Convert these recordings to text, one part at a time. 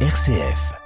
RCF.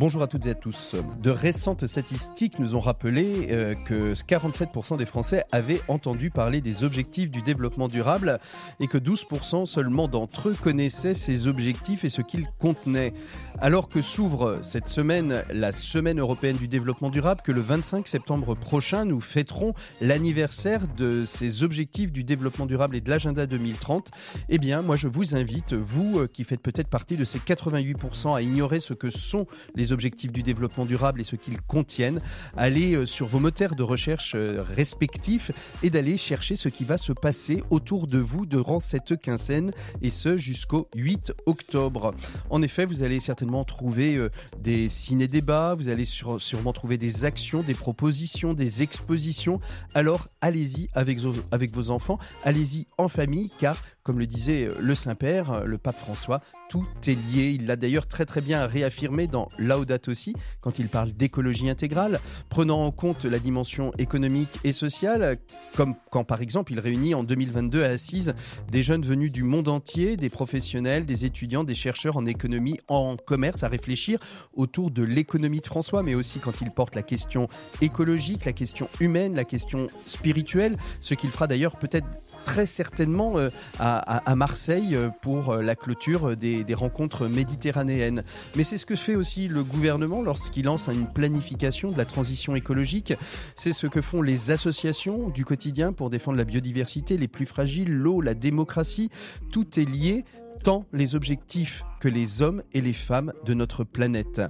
Bonjour à toutes et à tous. De récentes statistiques nous ont rappelé euh, que 47% des Français avaient entendu parler des objectifs du développement durable et que 12% seulement d'entre eux connaissaient ces objectifs et ce qu'ils contenaient. Alors que s'ouvre cette semaine la Semaine européenne du développement durable, que le 25 septembre prochain nous fêterons l'anniversaire de ces objectifs du développement durable et de l'agenda 2030, eh bien moi je vous invite, vous euh, qui faites peut-être partie de ces 88% à ignorer ce que sont les objectifs du développement durable et ce qu'ils contiennent, aller euh, sur vos moteurs de recherche euh, respectifs et d'aller chercher ce qui va se passer autour de vous durant cette quinzaine et ce jusqu'au 8 octobre. En effet, vous allez certainement trouver euh, des ciné-débats, vous allez sûrement trouver des actions, des propositions, des expositions. Alors allez-y avec vos enfants, allez-y en famille car comme le disait le Saint-Père, le pape François, tout est lié. Il l'a d'ailleurs très très bien réaffirmé dans Laudato aussi, quand il parle d'écologie intégrale, prenant en compte la dimension économique et sociale, comme quand par exemple il réunit en 2022 à Assise des jeunes venus du monde entier, des professionnels, des étudiants, des chercheurs en économie, en commerce, à réfléchir autour de l'économie de François, mais aussi quand il porte la question écologique, la question humaine, la question spirituelle, ce qu'il fera d'ailleurs peut-être très certainement euh, à, Marseille euh, pour euh, la clôture des, des rencontres méditerranéennes. Mais c'est ce que fait aussi le gouvernement lorsqu'il lance une planification de la transition écologique. C'est ce que font les associations du quotidien pour défendre la biodiversité, les plus fragiles, l'eau, la démocratie. Tout est lié, tant les objectifs que les hommes et les femmes de notre planète.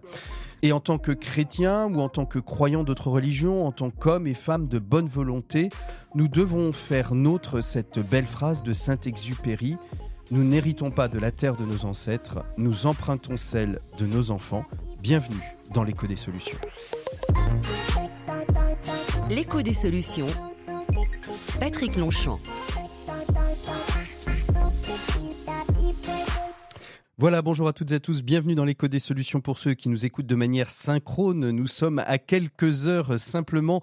Et en tant que chrétien ou en tant que croyant d'autres religions, en tant qu'hommes et femmes de bonne volonté, nous devons faire nôtre cette belle phrase de Saint-Exupéry. Nous n'héritons pas de la terre de nos ancêtres, nous empruntons celle de nos enfants. Bienvenue dans l'écho des solutions. L'écho des solutions. Patrick Longchamp. Voilà, bonjour à toutes et à tous, bienvenue dans l'écho des solutions pour ceux qui nous écoutent de manière synchrone. Nous sommes à quelques heures simplement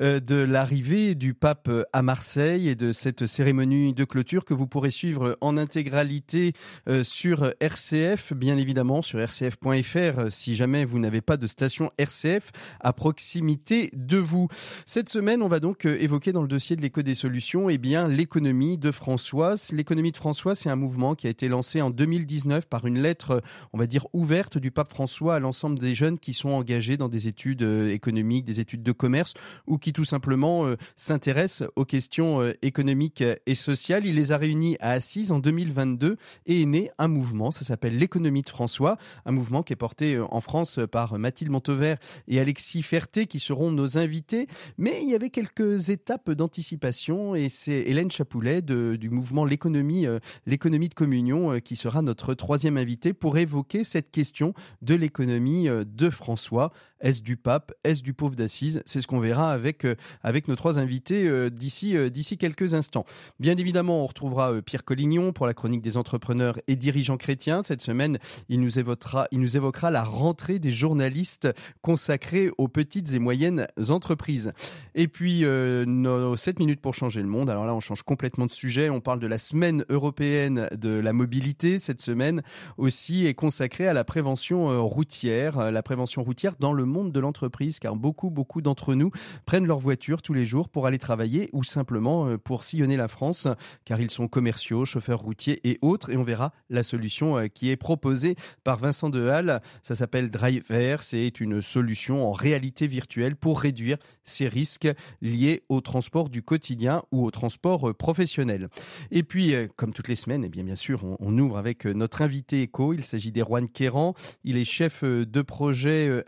euh, de l'arrivée du pape à Marseille et de cette cérémonie de clôture que vous pourrez suivre en intégralité euh, sur RCF, bien évidemment sur rcf.fr si jamais vous n'avez pas de station RCF à proximité de vous. Cette semaine, on va donc euh, évoquer dans le dossier de l'écho des solutions, eh bien, l'économie de François. L'économie de François, c'est un mouvement qui a été lancé en 2019 par une lettre, on va dire, ouverte du pape François à l'ensemble des jeunes qui sont engagés dans des études euh, économiques, des études de commerce ou qui tout simplement euh, s'intéressent aux questions euh, économiques et sociales. Il les a réunis à Assise en 2022 et est né un mouvement, ça s'appelle l'économie de François, un mouvement qui est porté en France par Mathilde Montevert et Alexis Ferté qui seront nos invités. Mais il y avait quelques étapes d'anticipation et c'est Hélène Chapoulet du mouvement l'économie, l'économie de communion qui sera notre troisième invité pour évoquer cette question de l'économie euh, de François. Est-ce du pape? Est-ce du pauvre d'Assise? C'est ce qu'on verra avec, euh, avec nos trois invités euh, d'ici d'ici quelques instants. Bien évidemment, on retrouvera Pierre Collignon pour la chronique des entrepreneurs et dirigeants chrétiens. Cette semaine, il nous évoquera, il nous évoquera la rentrée des journalistes consacrés aux petites et moyennes entreprises. Et puis, nos 7 minutes pour changer le monde. Alors là, on change complètement de sujet. On parle de la semaine européenne de la mobilité cette semaine aussi est consacré à la prévention euh, routière, euh, la prévention routière dans le monde de l'entreprise, car beaucoup, beaucoup d'entre nous prennent leur voiture tous les jours pour aller travailler ou simplement euh, pour sillonner la France, car ils sont commerciaux, chauffeurs routiers et autres. Et on verra la solution qui est proposée par Vincent Dehalle. Ça s'appelle Driver. C'est une solution en réalité virtuelle pour réduire ces risques liés au transport du quotidien ou au transport professionnel. Et puis, comme toutes les semaines, eh bien, bien sûr, on, on ouvre avec notre invité il s'agit d'Erwan Kéran. Il est chef euh, de projet euh,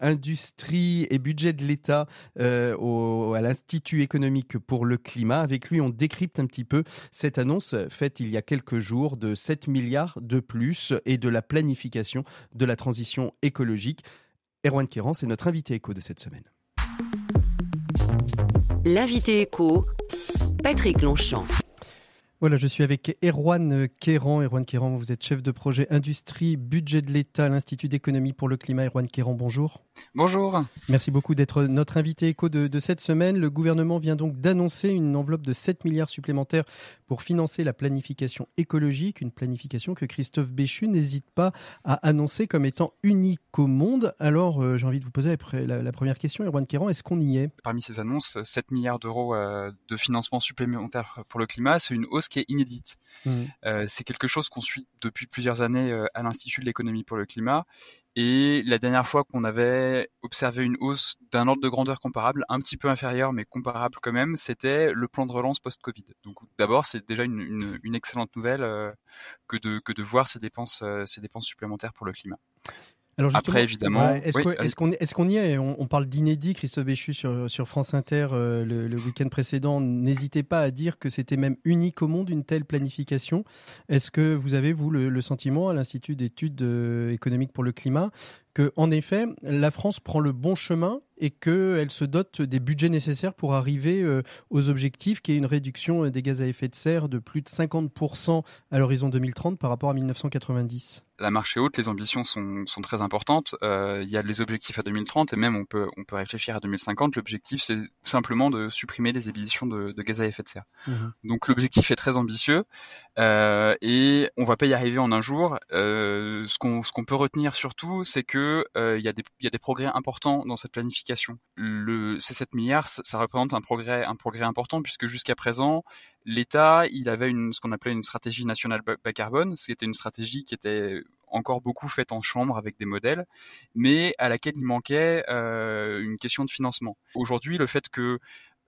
et budget de l'État euh, à l'Institut économique pour le climat. Avec lui, on décrypte un petit peu cette annonce faite il y a quelques jours de 7 milliards de plus et de la planification de la transition écologique. Erwan Kéran, c'est notre invité éco de cette semaine. L'invité éco, Patrick Longchamp. Voilà, je suis avec Erwan Kéran. Erwan Kéran, vous êtes chef de projet industrie, budget de l'État l'Institut d'économie pour le climat. Erwan Kéran, bonjour. Bonjour. Merci beaucoup d'être notre invité éco de, cette semaine. Le gouvernement vient donc d'annoncer une enveloppe de 7 milliards supplémentaires pour financer la planification écologique, une planification que Christophe Béchu n'hésite pas à annoncer comme étant unique au monde. Alors, euh, j'ai envie de vous poser la, la première question, Erwan Kéran, est-ce qu'on y est? Parmi ces annonces, 7 milliards d'euros euh, de financement supplémentaire pour le climat, c'est une hausse qui est inédite. Mmh. Euh, c'est quelque chose qu'on suit depuis plusieurs années euh, à l'Institut de l'économie pour le climat. Et la dernière fois qu'on avait observé une hausse d'un ordre de grandeur comparable, un petit peu inférieur mais comparable quand même, c'était le plan de relance post-Covid. Donc d'abord, c'est déjà une, excellente nouvelle euh, que, de, que de voir ces dépenses, ces dépenses supplémentaires pour le climat. Alors Après, évidemment, est-ce qu'on est, y est? On, parle d'inédit, Christophe Béchu sur, sur France Inter euh, le, week-end précédent. N'hésitez pas à dire que c'était même unique au monde une telle planification. Est-ce que vous avez vous le, sentiment à l'Institut d'études euh, économiques pour le climat que, en effet, la France prend le bon chemin et qu'elle se dote des budgets nécessaires pour arriver euh, aux objectifs, qui est une réduction des gaz à effet de serre de plus de 50% à l'horizon 2030 par rapport à 1990 la marche est haute, les ambitions sont, sont très importantes. Euh, il y a les objectifs à 2030 et même on peut, on peut réfléchir à 2050. L'objectif, c'est simplement de supprimer les émissions de, de, gaz à effet de serre. Mmh Donc l'objectif est très ambitieux euh, et on va pas y arriver en un jour. Euh, ce qu'on ce qu'on peut retenir surtout, c'est que euh, il y a des progrès importants dans cette planification. Le ces 7 milliards, ça, représente un progrès important puisque jusqu'à présent l'État, il avait ce qu'on appelait une stratégie nationale bas carbone, ce qui était une stratégie qui était encore beaucoup faite en chambre avec des modèles, mais à laquelle il manquait euh, une question de financement. Aujourd'hui, le fait que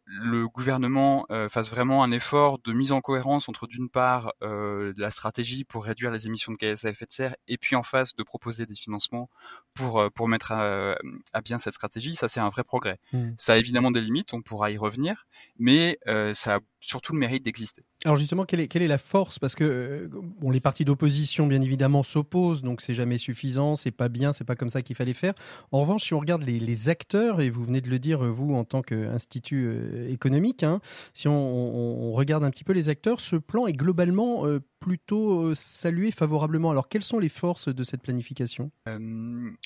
le gouvernement euh, fasse vraiment un effort de mise en cohérence entre d'une part euh, la stratégie pour réduire les émissions de gaz à effet de serre et puis en face de proposer des financements pour euh, pour mettre à, bien cette stratégie, ça c'est un vrai progrès. Mmh. Ça a évidemment des limites, on pourra y revenir, mais ça a surtout le mérite d'exister. Alors justement, quelle est, quelle est la force? Parce que bon, les partis d'opposition, bien évidemment, s'opposent, donc c'est jamais suffisant, c'est pas bien, c'est pas comme ça qu'il fallait faire. En revanche, si on regarde les, les, acteurs, et vous venez de le dire vous en tant qu'institut économique, hein, si on, on, regarde un petit peu les acteurs, ce plan est globalement euh, plutôt salué favorablement. Alors quelles sont les forces de cette planification?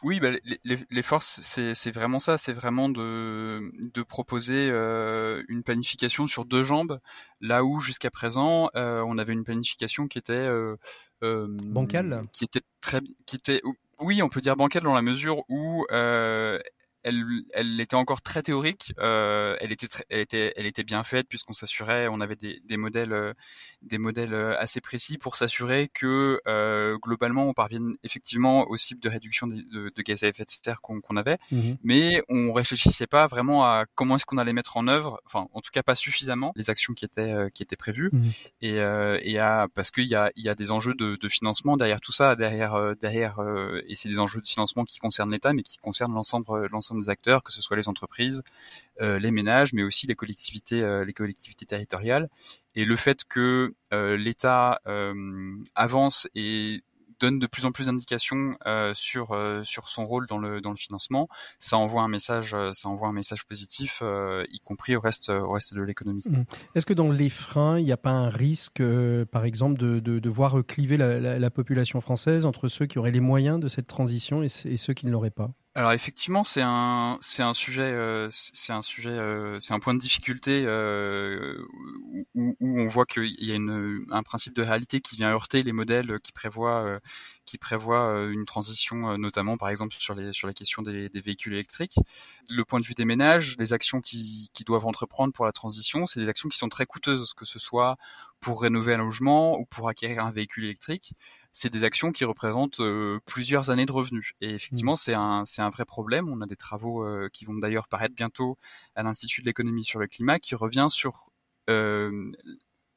Oui, bah, les, les, forces, c'est vraiment ça, c'est vraiment de, de proposer une planification sur deux jambes. Là où jusqu'à présent, euh, on avait une planification qui était euh, euh, bancale, qui était très, qui était, oui, on peut dire bancale dans la mesure où elle, elle était encore très théorique. Euh, elle était, elle était, elle était bien faite puisqu'on s'assurait, on avait des, des modèles, euh, des modèles euh, assez précis pour s'assurer que euh, globalement on parvienne effectivement au cible de réduction de, de, de gaz à effet de serre qu'on avait, mmh mais on réfléchissait pas vraiment à comment est-ce qu'on allait mettre en œuvre, enfin en tout cas pas suffisamment les actions qui étaient qui étaient prévues. Mmh et, et à, parce qu'il y a, il y a des enjeux de, de, financement derrière tout ça, derrière derrière et c'est des enjeux de financement qui concernent l'État mais qui concernent l'ensemble l'ensemble des acteurs, que ce soit les entreprises, euh, les ménages, mais aussi les collectivités, euh, les collectivités territoriales. Et le fait que euh, l'État avance et donne de plus en plus d'indications sur sur son rôle dans le dans le financement, ça envoie un message ça envoie un message positif, y compris au reste au reste de l'économie. Mmh. Est-ce que dans les freins, il n'y a pas un risque, par exemple, de, de, voir cliver la, la, population française entre ceux qui auraient les moyens de cette transition et ceux qui ne l'auraient pas? Alors effectivement, c'est un c'est un sujet euh, c'est un sujet euh, c'est un point de difficulté euh, où, où, on voit qu'il y a une, un principe de réalité qui vient heurter les modèles qui prévoient qui prévoient une transition, notamment par exemple sur les sur la question des, des, véhicules électriques. Le point de vue des ménages, les actions qui, qui doivent entreprendre pour la transition, c'est des actions qui sont très coûteuses, que ce soit pour rénover un logement ou pour acquérir un véhicule électrique c'est des actions qui représentent euh, plusieurs années de revenus. Et effectivement, mmh. c'est un, c'est un vrai problème. On a des travaux euh, qui vont d'ailleurs paraître bientôt à l'Institut de l'économie sur le climat, qui revient sur euh,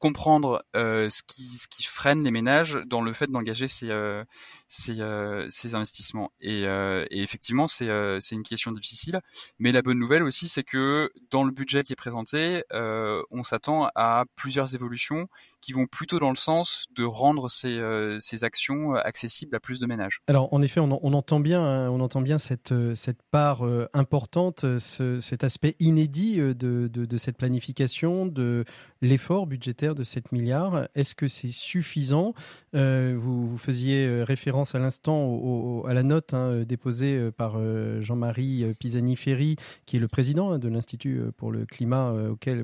comprendre euh, ce, qui, ce qui freine les ménages dans le fait d'engager ces, euh, ces, euh, ces, investissements. Et, effectivement, c'est c'est une question difficile. Mais la bonne nouvelle aussi, c'est que dans le budget qui est présenté, on s'attend à plusieurs évolutions qui vont plutôt dans le sens de rendre ces, ces actions accessibles à plus de ménages. Alors, en effet, on, entend bien, hein, on entend bien cette, cette part importante, ce, cet aspect inédit de, de cette planification, de l'effort budgétaire de 7 milliards. Est-ce que c'est suffisant? Vous, faisiez référence à l'instant à la note hein, déposée par Jean-Marie Pisani-Ferry, qui est le président hein, de l'Institut pour le climat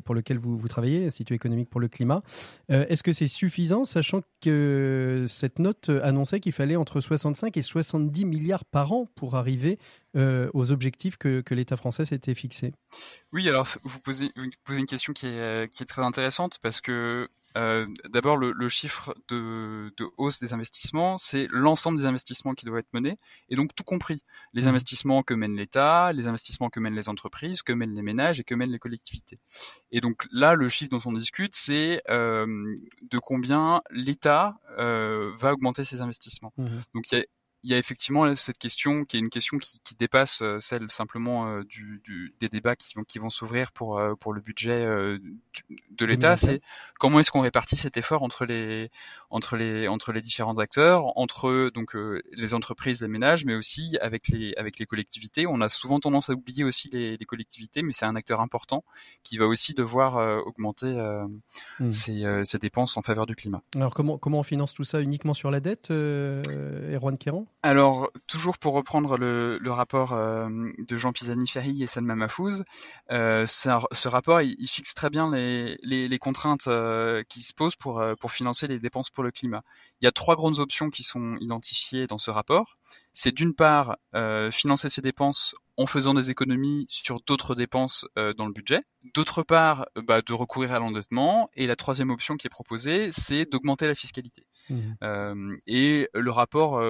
pour lequel vous, vous travaillez, l'Institut économique pour le climat. Est-ce que c'est suffisant, sachant cette note annonçait qu'il fallait entre 65 et 70 milliards par an pour arriver euh, aux objectifs que, l'État français s'était fixé Oui, alors vous posez, une question qui est, qui est très intéressante parce que euh, d'abord le, chiffre de, hausse des investissements, c'est l'ensemble des investissements qui doivent être menés, et donc tout compris les mmh. investissements que mène l'État, les investissements que mènent les entreprises, que mènent les ménages et que mènent les collectivités. Et donc là, le chiffre dont on discute, c'est euh, de combien l'État va augmenter ses investissements. Mmh. Donc il y a il y a effectivement cette question qui est une question qui, qui dépasse euh, celle simplement euh, du, du, des débats qui vont, qui vont s'ouvrir pour, euh, pour le budget de l'État. C'est comment est-ce qu'on répartit cet effort entre les, entre les, entre les différents acteurs, entre donc les entreprises, les ménages, mais aussi avec les, avec les collectivités. On a souvent tendance à oublier aussi les, les collectivités, mais c'est un acteur important qui va aussi devoir augmenter mmh. ses, ses, dépenses en faveur du climat. Alors comment, comment on finance tout ça uniquement sur la dette, Erwan Kéran alors, toujours pour reprendre le, rapport euh, de Jean Pisani-Ferry et Salma Mahfouz, euh, ce rapport, il, fixe très bien les, contraintes euh, qui se posent pour, pour financer les dépenses pour le climat. Il y a trois grandes options qui sont identifiées dans ce rapport. C'est d'une part financer ces dépenses en faisant des économies sur d'autres dépenses dans le budget. D'autre part, bah, de recourir à l'endettement. Et la troisième option qui est proposée, c'est d'augmenter la fiscalité. Mmh. et le rapport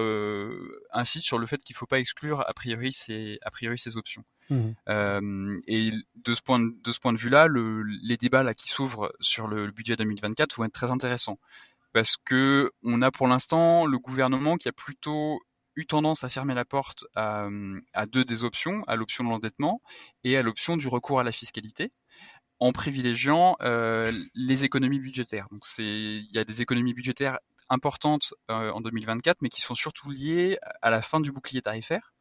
insiste sur le fait qu'il ne faut pas exclure a priori ces, a priori ces options. Mmh. et de ce point de, de ce point de vue-là, le, les débats là qui s'ouvrent sur le, budget 2024 vont être très intéressants parce que on a pour l'instant le gouvernement qui a plutôt eu tendance à fermer la porte à, à deux des options, à l'option de l'endettement et à l'option du recours à la fiscalité en privilégiant euh, les économies budgétaires. Donc il y a des économies budgétaires importantes euh, en 2024, mais qui sont surtout liées à la fin du bouclier tarifaire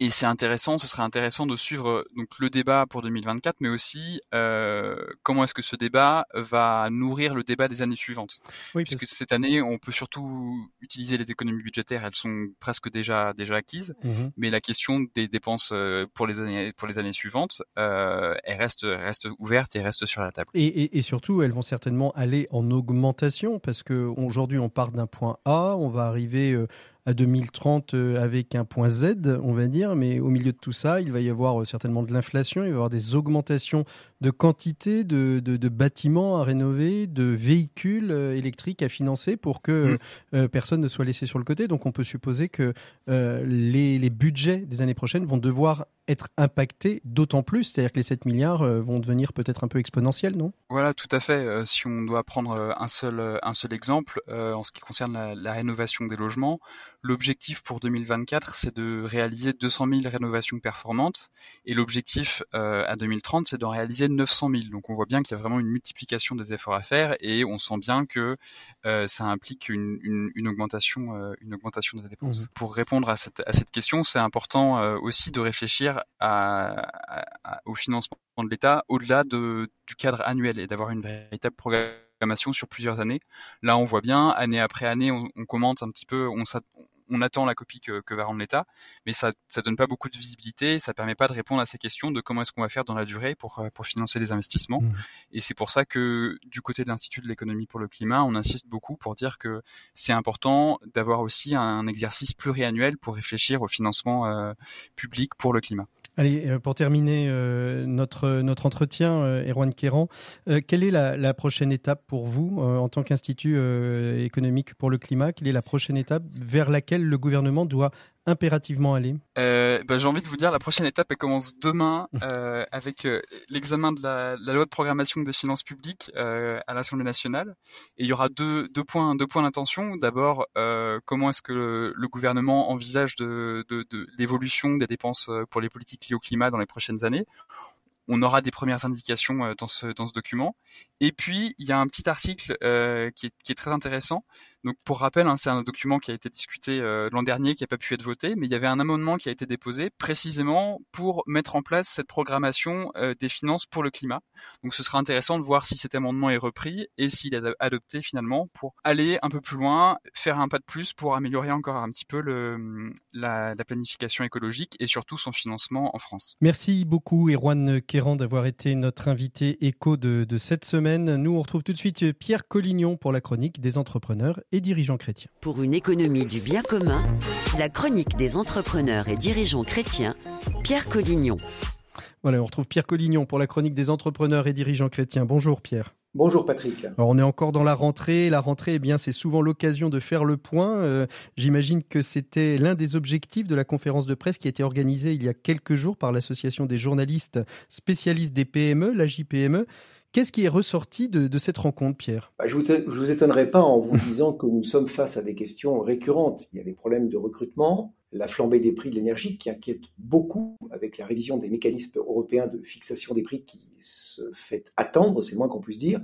et c'est intéressant, ce serait intéressant de suivre euh, donc le débat pour 2024, mais aussi euh, comment est-ce que ce débat va nourrir le débat des années suivantes? Oui, Puisque cette année, on peut surtout utiliser les économies budgétaires, elles sont presque déjà déjà acquises, mmh mais la question des dépenses euh, pour les années pour les années suivantes, euh, elle reste reste ouverte et reste sur la table. Et, et, et surtout, elles vont certainement aller en augmentation parce que aujourd'hui, on part d'un point A, on va arriver euh, à 2030 euh, avec un point Z, on va dire, mais au milieu de tout ça, il va y avoir euh, certainement de l'inflation, il va y avoir des augmentations de quantité de, de, bâtiments à rénover, de véhicules euh, électriques à financer pour que mm. personne ne soit laissé sur le côté. Donc on peut supposer que les, les budgets des années prochaines vont devoir être impactés d'autant plus, c'est-à-dire que les 7 milliards vont devenir peut-être un peu exponentiels, non? Voilà, tout à fait. si on doit prendre un seul, un seul exemple, en ce qui concerne la, la rénovation des logements, L'objectif pour 2024, c'est de réaliser 200 000 rénovations performantes et l'objectif euh, à 2030, c'est d'en réaliser 900 000. Donc on voit bien qu'il y a vraiment une multiplication des efforts à faire et on sent bien que euh, ça implique une, une, une augmentation, euh, une augmentation des dépenses. Mmh. Pour répondre à cette, à cette question, c'est important euh, aussi de réfléchir au financement de l'État au-delà de, du cadre annuel et d'avoir une véritable programmation sur plusieurs années. Là, on voit bien, année après année, on, on commente un petit peu, on, on attend la copie que, va rendre l'État, mais ça ça donne pas beaucoup de visibilité, ça permet pas de répondre à ces questions de comment est-ce qu'on va faire dans la durée pour euh, pour financer des investissements. Mmh. Et c'est pour ça que du côté de l'Institut de l'économie pour le climat, on insiste beaucoup pour dire que c'est important d'avoir aussi un exercice pluriannuel pour réfléchir au financement euh, public pour le climat. Allez, euh, pour terminer euh, notre, notre entretien, euh, Erwan Kéran, quelle est la, la, prochaine étape pour vous en tant qu'Institut économique pour le climat? Quelle est la prochaine étape vers laquelle le gouvernement doit impérativement aller euh, bah, J'ai envie de vous dire, la prochaine étape, elle commence demain euh, avec euh, l'examen de la, la, loi de programmation des finances publiques euh, à l'Assemblée nationale. Et il y aura deux, deux points, deux points d'intention. D'abord, euh, comment est-ce que le, le, gouvernement envisage de, de, de l'évolution des dépenses pour les politiques liées au climat dans les prochaines années on aura des premières indications dans ce, dans ce document. Et puis, il y a un petit article euh, qui, est, qui, est, très intéressant Donc pour rappel, hein, c'est un document qui a été discuté euh, l'an dernier, qui n'a pas pu être voté, mais il y avait un amendement qui a été déposé précisément pour mettre en place cette programmation euh, des finances pour le climat. Donc ce sera intéressant de voir si cet amendement est repris et s'il est adopté finalement pour aller un peu plus loin, faire un pas de plus pour améliorer encore un petit peu le, la, la planification écologique et surtout son financement en France. Merci beaucoup Erwan Kéran d'avoir été notre invité écho de, de cette semaine. Nous on retrouve tout de suite Pierre Collignon pour la chronique des entrepreneurs et dirigeants chrétiens. Pour une économie du bien commun, la chronique des entrepreneurs et dirigeants chrétiens, Pierre Collignon. Voilà, on retrouve Pierre Collignon pour la chronique des entrepreneurs et dirigeants chrétiens. Bonjour Pierre. Bonjour Patrick. Alors on est encore dans la rentrée. La rentrée, eh bien, c'est souvent l'occasion de faire le point. Euh, J'imagine que c'était l'un des objectifs de la conférence de presse qui a été organisée il y a quelques jours par l'association des journalistes spécialistes des PME, la JPME. Qu'est-ce qui est ressorti de, cette rencontre, Pierre? Bah, Je ne vous, vous étonnerai pas en vous disant que nous sommes face à des questions récurrentes. Il y a les problèmes de recrutement, la flambée des prix de l'énergie qui inquiète beaucoup avec la révision des mécanismes européens de fixation des prix qui se fait attendre, c'est moins qu'on puisse dire,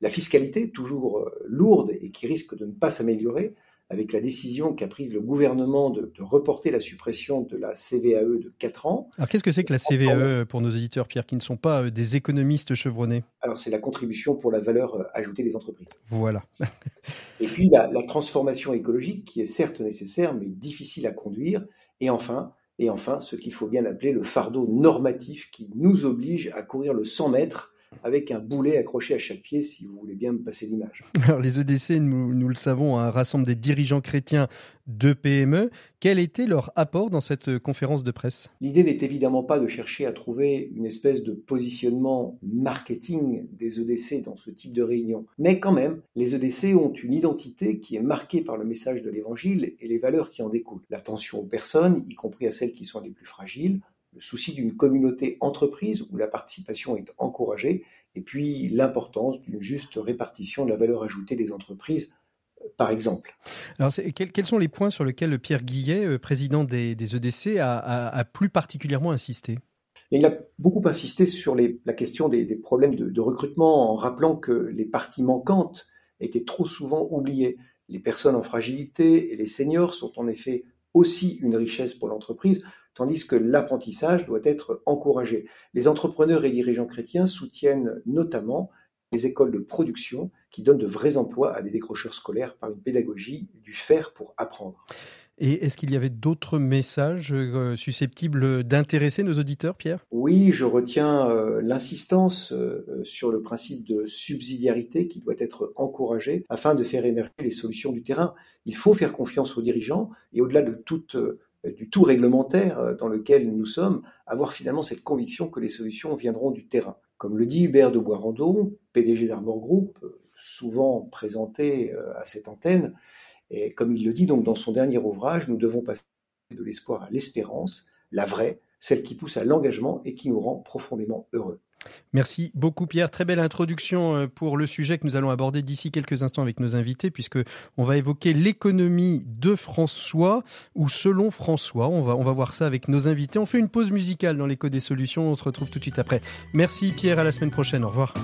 la fiscalité toujours euh, lourde et qui risque de ne pas s'améliorer, avec la décision qu'a prise le gouvernement de, de, reporter la suppression de la CVAE de 4 ans. Alors qu'est-ce que c'est que la CVAE pour nos éditeurs, Pierre, qui ne sont pas euh, des économistes chevronnés? Alors c'est la contribution pour la valeur euh, ajoutée des entreprises. Voilà. et puis la, la, transformation écologique qui est certes nécessaire mais difficile à conduire. Et enfin, et enfin ce qu'il faut bien appeler le fardeau normatif qui nous oblige à courir le 100 mètres avec un boulet accroché à chaque pied, si vous voulez bien me passer l'image. Alors les EDC, nous, nous le savons, hein, rassemblent des dirigeants chrétiens de PME. Quel était leur apport dans cette conférence de presse? L'idée n'est évidemment pas de chercher à trouver une espèce de positionnement marketing des EDC dans ce type de réunion, mais quand même, les EDC ont une identité qui est marquée par le message de l'Évangile et les valeurs qui en découlent. L'attention aux personnes, y compris à celles qui sont les plus fragiles, le souci d'une communauté entreprise où la participation est encouragée, et puis l'importance d'une juste répartition de la valeur ajoutée des entreprises, par exemple. Alors, quels, quels, sont les points sur lesquels Pierre Guillet, président des, des EDC, a, a, a, plus particulièrement insisté? Et il a beaucoup insisté sur les, la question des, des problèmes de, de, recrutement en rappelant que les parties manquantes étaient trop souvent oubliées. Les personnes en fragilité et les seniors sont en effet aussi une richesse pour l'entreprise, tandis que l'apprentissage doit être encouragé. Les entrepreneurs et dirigeants chrétiens soutiennent notamment les écoles de production qui donnent de vrais emplois à des décrocheurs scolaires par une pédagogie du faire pour apprendre. Et est-ce qu'il y avait d'autres messages euh, susceptibles d'intéresser nos auditeurs, Pierre? Oui, je retiens euh, l'insistance euh, sur le principe de subsidiarité qui doit être encouragé afin de faire émerger les solutions du terrain. Il faut faire confiance aux dirigeants et au-delà de toute du tout réglementaire dans lequel nous sommes, avoir finalement cette conviction que les solutions viendront du terrain. Comme le dit Hubert de Boisrandon, PDG d'Arbor Group, souvent présenté à cette antenne, et comme il le dit donc dans son dernier ouvrage, nous devons passer de l'espoir à l'espérance, la vraie, celle qui pousse à l'engagement et qui nous rend profondément heureux. Merci beaucoup Pierre. Très belle introduction pour le sujet que nous allons aborder d'ici quelques instants avec nos invités puisque on va évoquer l'économie de François ou selon François. On va, on va voir ça avec nos invités. On fait une pause musicale dans l'écho des solutions. On se retrouve tout de suite après. Merci Pierre. À la semaine prochaine. Au revoir.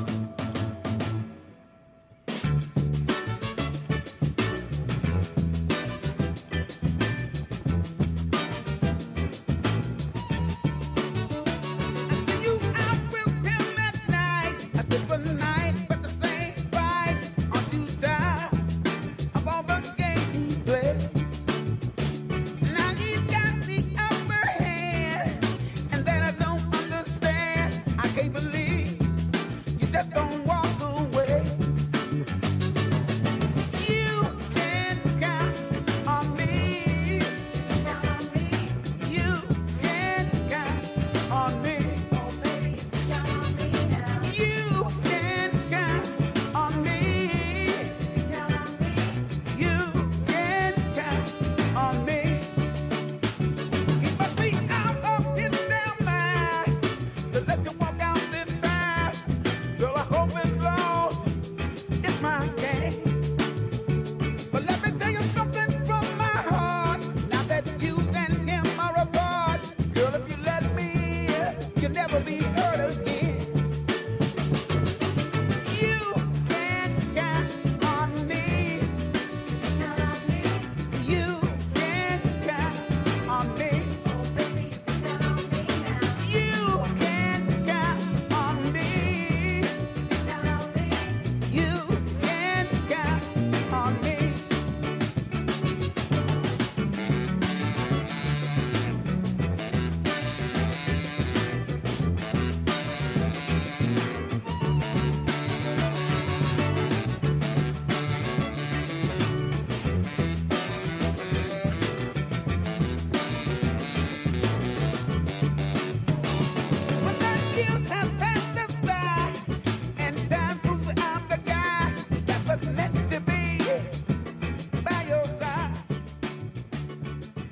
you have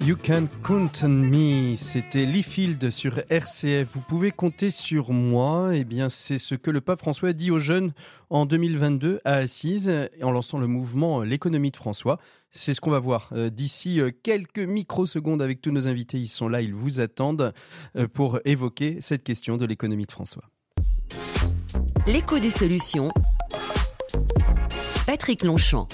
You Can Count on Me, c'était Lee Field sur RCF. Vous pouvez compter sur moi. Eh bien, c'est ce que le pape François a dit aux jeunes en 2022 à Assise en lançant le mouvement L'économie de François. C'est ce qu'on va voir euh, d'ici euh, quelques microsecondes avec tous nos invités. Ils sont là, ils vous attendent euh, pour évoquer cette question de l'économie de François. L'écho des solutions. Patrick Longchamp.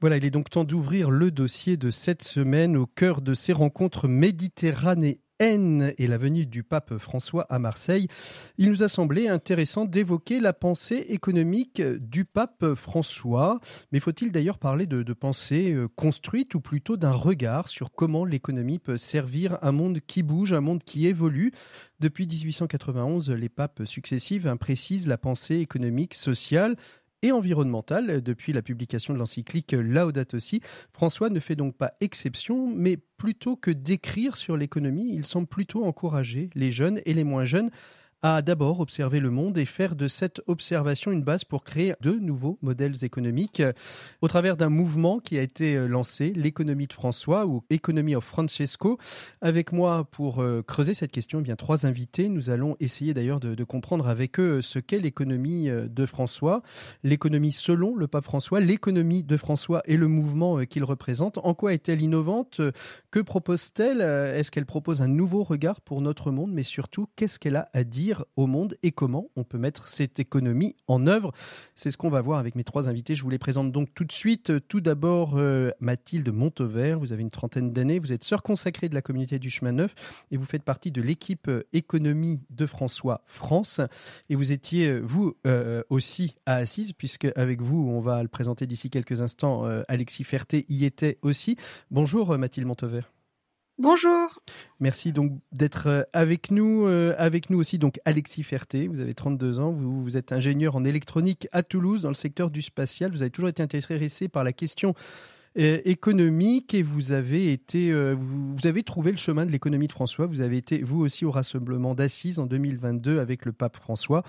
Voilà, il est donc temps d'ouvrir le dossier de cette semaine au cœur de ces rencontres méditerranéennes et la venue du pape François à Marseille. Il nous a semblé intéressant d'évoquer la pensée économique du pape François. Mais faut-il d'ailleurs parler de, pensée euh, construite ou plutôt d'un regard sur comment l'économie peut servir un monde qui bouge, un monde qui évolue? Depuis 1891, les papes successifs précisent la pensée économique, sociale et environnementale depuis la publication de l'encyclique Laudato Si. François ne fait donc pas exception, mais plutôt que d'écrire sur l'économie, il semble plutôt encourager les jeunes et les moins jeunes à d'abord observer le monde et faire de cette observation une base pour créer de nouveaux modèles économiques au travers d'un mouvement qui a été euh, lancé, l'économie de François ou Economy of Francesco. Avec moi pour euh, creuser cette question, eh bien trois invités. Nous allons essayer d'ailleurs de, de, comprendre avec eux ce qu'est l'économie euh, de François, l'économie selon le pape François, l'économie de François et le mouvement qu'il représente. En quoi est-elle innovante? Que propose-t-elle? Est-ce qu'elle propose un nouveau regard pour notre monde? Mais surtout, qu'est-ce qu'elle a à dire? Au monde et comment on peut mettre cette économie en œuvre. C'est ce qu'on va voir avec mes trois invités. Je vous les présente donc tout de suite. Tout d'abord, euh, Mathilde Montevert. Vous avez une trentaine d'années. Vous êtes sœur consacrée de la communauté du chemin neuf et vous faites partie de l'équipe euh, économie de François France. Et vous étiez, euh, vous aussi, à Assise, puisque avec vous, on va le présenter d'ici quelques instants, Alexis Ferté y était aussi. Bonjour Mathilde Montevert. Bonjour. Merci donc d'être euh, avec nous. Euh, avec nous aussi donc Alexis Ferté. Vous avez 32 ans. Vous, êtes ingénieur en électronique à Toulouse dans le secteur du spatial. Vous avez toujours été intéressé par la question euh, économique et vous avez été, vous, vous, avez trouvé le chemin de l'économie de François. Vous avez été vous aussi au rassemblement d'Assises en 2022 avec le pape François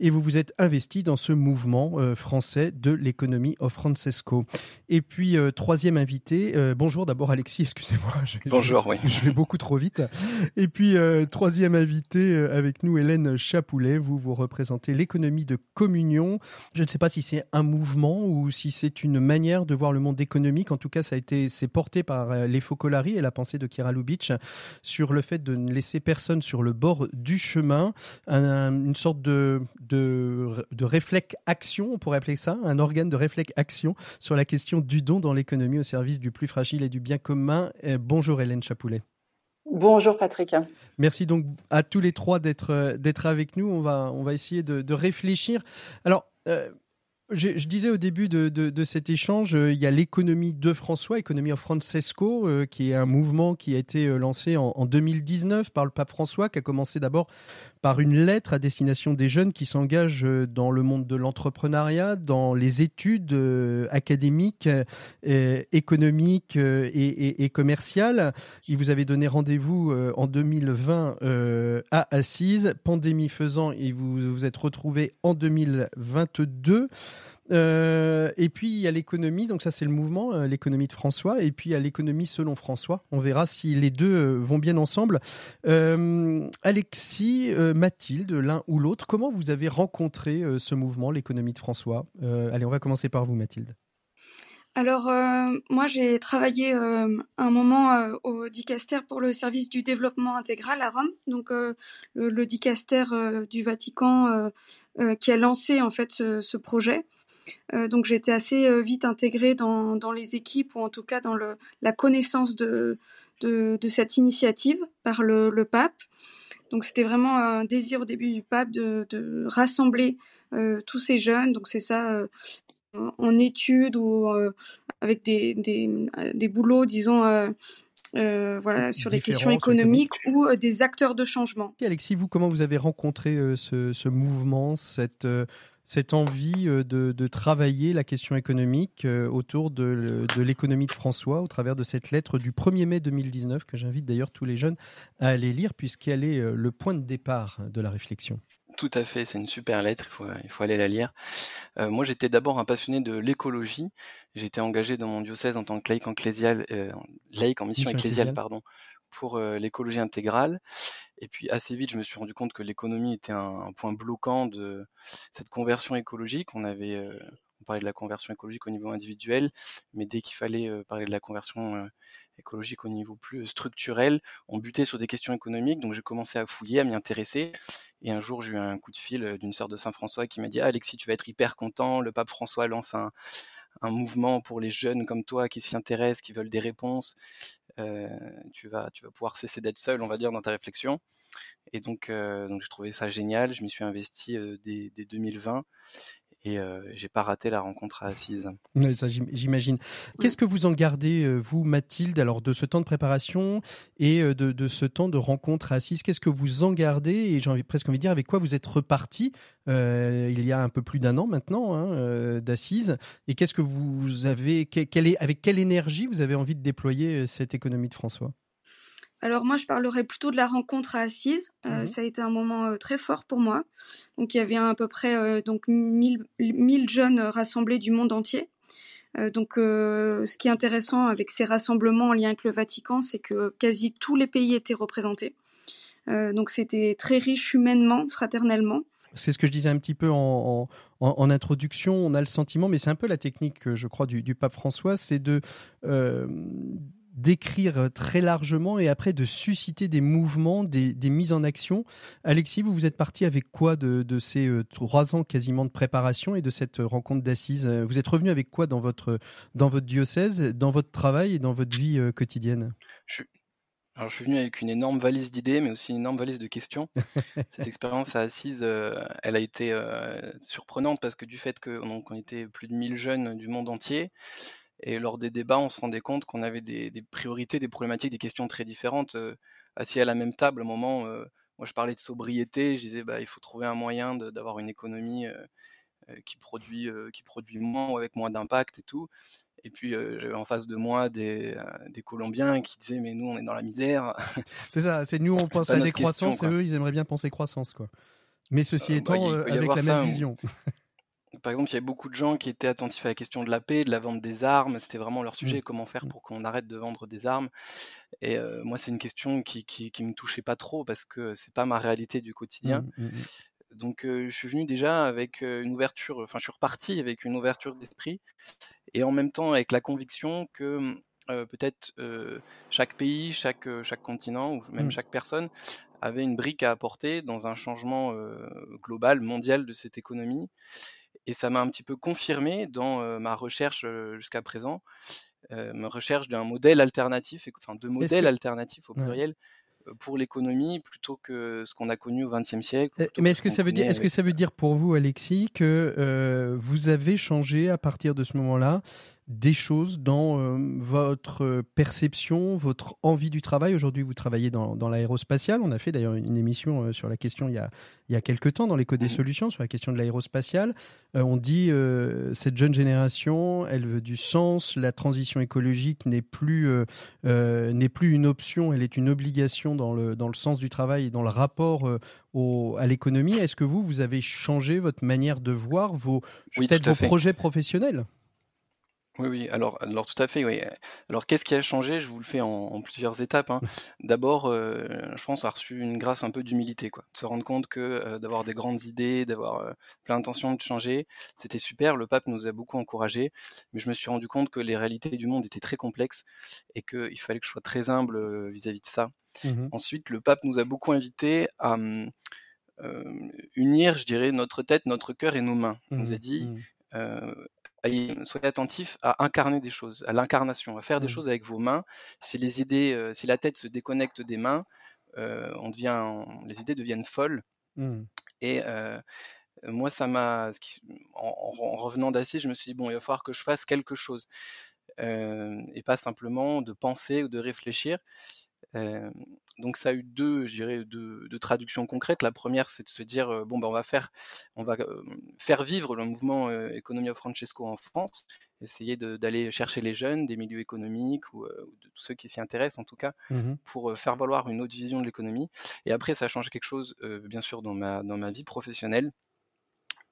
et vous vous êtes investi dans ce mouvement euh, français de l'économie of Francesco. Et puis euh, troisième invité, euh, bonjour d'abord Alexis, excusez-moi. Bonjour, oui. Je vais beaucoup trop vite. Et puis troisième invité avec nous, Hélène Chapoulet. Vous vous représentez l'économie de communion. Je ne sais pas si c'est un mouvement ou si c'est une manière de voir le monde économique. En tout cas, ça a été c'est porté par les Focolari et la pensée de Kira Lubitsch sur le fait de ne laisser personne sur le bord du chemin, un, une sorte de de, de réflexe-action, on pourrait appeler ça, un organe de réflexe-action sur la question du don dans l'économie au service du plus fragile et du bien commun. Euh, bonjour Hélène Chapoulet. Bonjour Patrick. Merci donc à tous les trois d'être euh, d'être avec nous. On va on va essayer de, de réfléchir. Alors euh, je, disais au début de, de, cet échange, euh, il y a l'économie de François, Economy of Francesco, euh, qui est un mouvement qui a été euh, lancé en, en, 2019 par le pape François, qui a commencé d'abord par une lettre à destination des jeunes qui s'engagent dans le monde de l'entrepreneuriat, dans les études académiques, économiques et, commerciales. Il vous avait donné rendez-vous en 2020 à Assise, pandémie faisant, et vous vous êtes retrouvé en 2022. Euh, et puis il y a l'économie, donc ça c'est le mouvement, euh, l'économie de François, et puis il y a l'économie selon François. On verra si les deux euh, vont bien ensemble. Alexis, Mathilde, l'un ou l'autre, comment vous avez rencontré ce mouvement, l'économie de François? Allez, on va commencer par vous, Mathilde. Alors moi j'ai travaillé un moment au Dicaster pour le service du développement intégral à Rome, donc le, Dicaster du Vatican qui a lancé en fait ce projet. Euh, donc été assez euh, vite intégrée dans, dans, les équipes ou en tout cas dans le, la connaissance de, de, de, cette initiative par le, le pape. Donc c'était vraiment un désir au début du pape de, de rassembler euh, tous ces jeunes. Donc c'est ça euh, en études ou euh, avec des, des, des, boulots, disons. Voilà, sur des questions économiques ou des acteurs de changement. Et Alexis, vous, comment vous avez rencontré ce, ce, mouvement, cette, cette envie de, de, travailler la question économique autour de, de l'économie de François au travers de cette lettre du 1er mai 2019 que j'invite d'ailleurs tous les jeunes à aller lire puisqu'elle est le point de départ de la réflexion Tout à fait, c'est une super lettre, il faut, il faut aller la lire. Euh, moi, j'étais d'abord un passionné de l'écologie. J'étais engagé dans mon diocèse en tant que laïc, ecclésial, euh, laïc en mission, ecclésiale, pardon, pour euh, l'écologie intégrale. Et puis assez vite, je me suis rendu compte que l'économie était un, point bloquant de cette conversion écologique. Euh, on parlait de la conversion écologique au niveau individuel, mais dès qu'il fallait euh, parler de la conversion écologique au niveau plus structurel, on butait sur des questions économiques. Donc j'ai commencé à fouiller, à m'y intéresser. Et un jour, j'ai eu un coup de fil d'une sœur de Saint François qui m'a dit ah, Alexis, tu vas être hyper content. Le pape François lance un mouvement pour les jeunes comme toi qui s'y intéressent, qui veulent des réponses. Euh, tu, vas, tu vas pouvoir cesser d'être seul, on va dire, dans ta réflexion. Et donc, euh, donc j'ai trouvé ça génial. Je m'y suis investi euh, dès, dès, 2020 et euh, j'ai pas raté la rencontre à Assise. ça, j'imagine. Qu'est-ce que vous en gardez, euh, vous, Mathilde, alors de ce temps de préparation et euh, de, de ce temps de rencontre à Assise? Qu'est-ce que vous en gardez? Et j'ai presque envie de dire avec quoi vous êtes reparti euh, il y a un peu plus d'un an maintenant hein, d'Assise? Et qu'est-ce que vous avez, quelle est, avec quelle énergie vous avez envie de déployer cette économie de François? Alors moi, je parlerai plutôt de la rencontre à Assise. Euh, mmh ça a été un moment euh, très fort pour moi. Donc il y avait à peu près euh, donc 1000, jeunes rassemblés du monde entier. donc ce qui est intéressant avec ces rassemblements en lien avec le Vatican, c'est que quasi tous les pays étaient représentés. donc c'était très riche humainement, fraternellement. C'est ce que je disais un petit peu en, introduction. On a le sentiment, mais c'est un peu la technique, je crois, du, pape François, c'est de d'écrire très largement et après de susciter des mouvements, des, mises en action. Alexis, vous vous êtes parti avec quoi de, ces euh, trois ans quasiment de préparation et de cette rencontre d'assises Vous êtes revenu avec quoi dans votre, dans votre diocèse, dans votre travail et dans votre vie euh, quotidienne? Je, alors, je suis venu avec une énorme valise d'idées, mais aussi une énorme valise de questions. Cette expérience à Assise, euh, elle a été surprenante parce que du fait qu'on on était plus de 1000 jeunes du monde entier, et lors des débats, on se rendait compte qu'on avait des, priorités, des problématiques, des questions très différentes. Euh, assis à la même table, à un moment, euh, moi je parlais de sobriété, je disais bah, il faut trouver un moyen d'avoir une économie euh, qui, produit, qui produit moins ou avec moins d'impact et tout. Et puis j'avais en face de moi des, des, Colombiens qui disaient mais nous on est dans la misère. C'est ça, c'est nous on pense à la décroissance et eux ils aimeraient bien penser croissance quoi. Mais ceci bah, étant, avec la même vision. par exemple, il y avait beaucoup de gens qui étaient attentifs à la question de la paix, de la vente des armes. C'était vraiment leur sujet. Mmh. Comment faire mmh. pour qu'on arrête de vendre des armes Et moi, c'est une question qui, qui, me touchait pas trop parce que c'est pas ma réalité du quotidien. Mmh, Donc, je suis venu déjà avec une ouverture. Enfin, je suis reparti avec une ouverture d'esprit et en même temps avec la conviction que peut-être chaque pays, chaque, chaque continent ou même chaque personne avait une brique à apporter dans un changement global, mondial de cette économie et ça m'a un petit peu confirmé dans ma recherche jusqu'à présent, ma recherche d'un modèle alternatif, enfin de modèles alternatifs au pluriel pour l'économie plutôt que ce qu'on a connu au XXe siècle. Mais est-ce que ça veut dire, est-ce que ça veut dire pour vous, Alexis, que vous avez changé à partir de ce moment-là des choses dans euh, votre perception, votre envie du travail. Aujourd'hui, vous travaillez dans, dans l'aérospatial. On a fait d'ailleurs une émission euh, sur la question il y a, il y a quelques temps dans l'écho des mmh. solutions sur la question de l'aérospatial. Euh, on dit cette jeune génération, elle veut du sens. La transition écologique n'est plus n'est plus une option, elle est une obligation dans le dans le sens du travail et dans le rapport au, à l'économie. Est-ce que vous vous avez changé votre manière de voir vos peut-être vos projets professionnels? Oui, oui, alors, alors tout à fait, oui. Alors qu'est-ce qui a changé? Je vous le fais en, plusieurs étapes. hein. D'abord, euh, je pense, a reçu une grâce un peu d'humilité, quoi. De se rendre compte que euh, d'avoir des grandes idées, d'avoir euh, plein d'intentions de changer, c'était super. Le pape nous a beaucoup encouragés, mais je me suis rendu compte que les réalités du monde étaient très complexes et qu'il fallait que je sois très humble vis-à-vis de ça. Mmh Ensuite, le pape nous a beaucoup invités à unir, je dirais, notre tête, notre cœur et nos mains. Il nous a mmh dit, mmh soyez attentifs à incarner des choses, à l'incarnation, à faire des mmh. choses avec vos mains. Si les idées, euh, si la tête se déconnecte des mains, euh, on devient, les idées deviennent folles. Mmh. Et euh, moi, ça m'a, en, en, revenant d'assez, je me suis dit bon, il va falloir que je fasse quelque chose et pas simplement de penser ou de réfléchir donc ça a eu deux, je dirais, deux, traductions concrètes. La première, c'est de se dire bon ben on va faire, on va faire vivre le mouvement Economia Francesco en France. essayer d'aller chercher les jeunes des milieux économiques ou, de tous ceux qui s'y intéressent en tout cas, mmh pour faire valoir une autre vision de l'économie. Et après, ça a changé quelque chose, bien sûr, dans ma, dans ma vie professionnelle.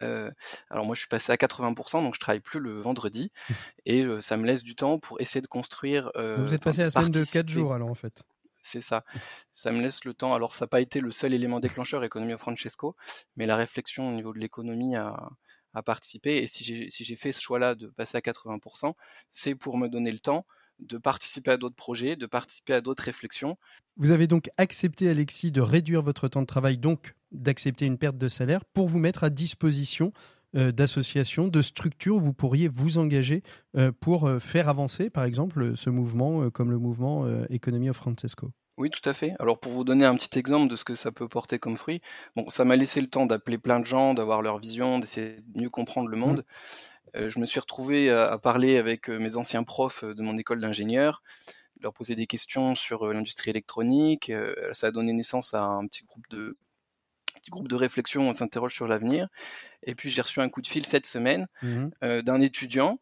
alors moi je suis passé à 80%, donc je travaille plus le vendredi et ça me laisse du temps pour essayer de construire. vous êtes passé à la semaine de 4 jours alors en fait. C'est ça. Ça me laisse le temps. Alors ça n'a pas été le seul élément déclencheur économie Francesco, mais la réflexion au niveau de l'économie a, participé. Et si j'ai fait ce choix-là de passer à 80%, c'est pour me donner le temps de participer à d'autres projets, de participer à d'autres réflexions. Vous avez donc accepté, Alexis, de réduire votre temps de travail, donc d'accepter une perte de salaire, pour vous mettre à disposition d'associations, de structures où vous pourriez vous engager euh, pour euh, faire avancer, par exemple, ce mouvement comme le mouvement Economy of Francesco. Oui, tout à fait. Alors pour vous donner un petit exemple de ce que ça peut porter comme fruit, bon, ça m'a laissé le temps d'appeler plein de gens, d'avoir leur vision, d'essayer de mieux comprendre le monde. Mmh. Euh, je me suis retrouvé à, parler avec euh, mes anciens profs euh, de mon école d'ingénieur, leur poser des questions sur l'industrie électronique. ça a donné naissance à un petit groupe de, petit groupe de réflexion, on s'interroge sur l'avenir. Et puis j'ai reçu un coup de fil cette semaine mmh d'un étudiant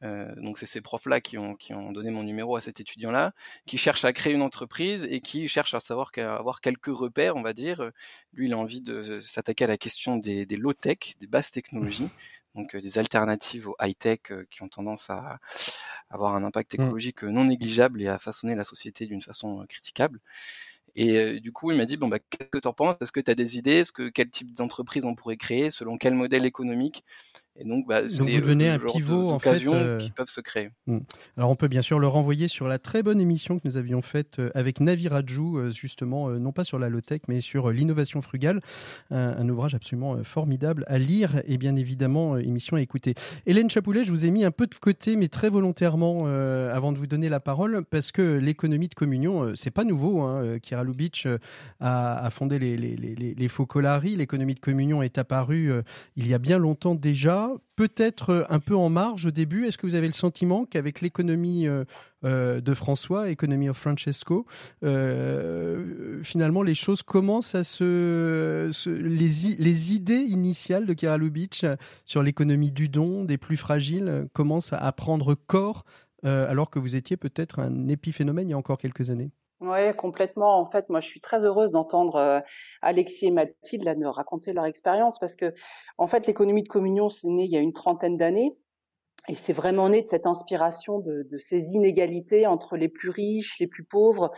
donc c'est ces profs-là qui ont, qui ont donné mon numéro à cet étudiant-là, qui cherche à créer une entreprise et qui cherche à savoir avoir quelques repères, on va dire. Lui, il a envie de s'attaquer à la question des, des low-tech, des basses technologies donc des alternatives au high-tech qui ont tendance à avoir un impact mmh. écologique non négligeable et à façonner la société d'une façon critiquable. Et du coup, il m'a dit bon bah qu'est-ce que tu en penses? Est-ce que tu as des idées? Est-ce que quel type d'entreprise on pourrait créer? Selon quel modèle économique? Et donc, bah, vous devenez un pivot en fait, euh, qui peuvent se créer. Hmm. Alors on peut bien sûr le renvoyer sur la très bonne émission que nous avions faite euh, avec Navi Rajou, euh, justement, non pas sur la low-tech, mais sur l'innovation frugale, un, ouvrage absolument formidable à lire et bien évidemment émission à écouter. Hélène Chapoulet, je vous ai mis un peu de côté, mais très volontairement avant de vous donner la parole, parce que l'économie de communion, c'est pas nouveau. Hein. Kira Lubitsch a, a, fondé les, les, les. L'économie de communion est apparue il y a bien longtemps déjà peut-être euh, un peu en marge au début. Est-ce que vous avez le sentiment qu'avec l'économie euh, euh, de François, Economy of Francesco, finalement les choses commencent à se, les, idées initiales de Kiralubic sur l'économie du don, des plus fragiles, commencent à prendre corps alors que vous étiez peut-être un épiphénomène il y a encore quelques années? Oui, complètement. En fait, moi, je suis très heureuse d'entendre euh, Alexis et Mathilde là, nous raconter leur expérience parce que, en fait, l'économie de communion, c'est né il y a une trentaine d'années. Et c'est vraiment né de cette inspiration de, de, ces inégalités entre les plus riches, les plus pauvres,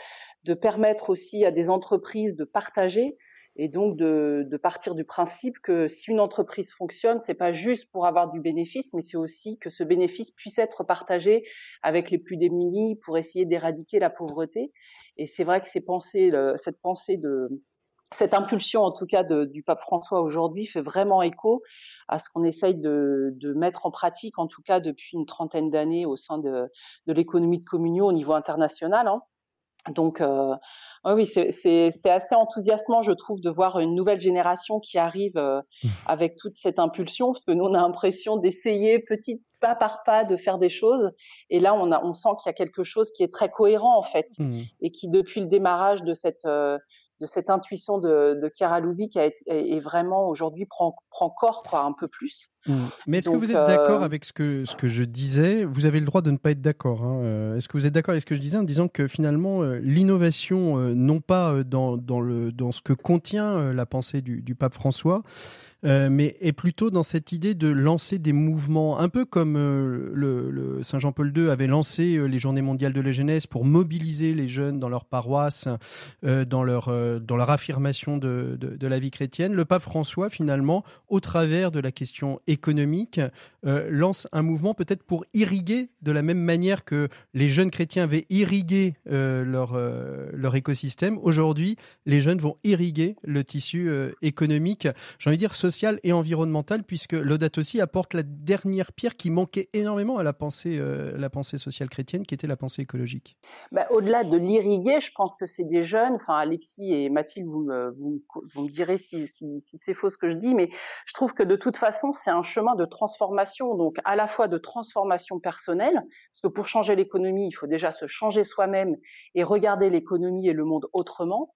de permettre aussi à des entreprises de partager et donc de, de, partir du principe que si une entreprise fonctionne, c'est pas juste pour avoir du bénéfice, mais c'est aussi que ce bénéfice puisse être partagé avec les plus démunis pour essayer d'éradiquer la pauvreté. Et c'est vrai que cette pensée de cette impulsion, en tout cas, du pape François aujourd'hui, fait vraiment écho à ce qu'on essaye de, mettre en pratique, en tout cas depuis une trentaine d'années, au sein de, de l'économie de communion au niveau international. Hein. Donc, euh, oui, c'est assez enthousiasmant, je trouve, de voir une nouvelle génération qui arrive euh, mmh. avec toute cette impulsion, parce que nous, on a l'impression d'essayer petit pas par pas de faire des choses. Et là, on, a, on sent qu'il y a quelque chose qui est très cohérent, en fait, mmh. et qui, depuis le démarrage de cette, euh, de cette intuition de, de Chiara Lubick est, vraiment aujourd'hui prend, prend corps quoi, un peu plus. Mmh. Mais est-ce que vous êtes d'accord euh, avec ce que, ce que je disais? Vous avez le droit de ne pas être d'accord. Hein. Euh, est-ce que vous êtes d'accord avec ce que je disais en disant que finalement euh, l'innovation, non pas dans, dans, le, dans ce que contient la pensée du, du pape François, mais est plutôt dans cette idée de lancer des mouvements, un peu comme euh, le, Saint Jean-Paul II avait lancé euh, les Journées mondiales de la jeunesse pour mobiliser les jeunes dans leur paroisse, dans leur dans leur affirmation de, de, de, la vie chrétienne. Le pape François, finalement, au travers de la question économique, lance un mouvement peut-être pour irriguer de la même manière que les jeunes chrétiens avaient irrigué leur leur écosystème. Aujourd'hui, les jeunes vont irriguer le tissu économique. J'ai envie de dire ce et environnemental, puisque Laudato aussi apporte la dernière pierre qui manquait énormément à la pensée, euh, la pensée sociale chrétienne, qui était la pensée écologique. Bah, au-delà de l'irriguer, je pense que c'est des jeunes, enfin Alexis et Mathilde, vous me, direz si c'est faux ce que je dis, mais je trouve que de toute façon, c'est un chemin de transformation, donc à la fois de transformation personnelle, parce que pour changer l'économie, il faut déjà se changer soi-même et regarder l'économie et le monde autrement.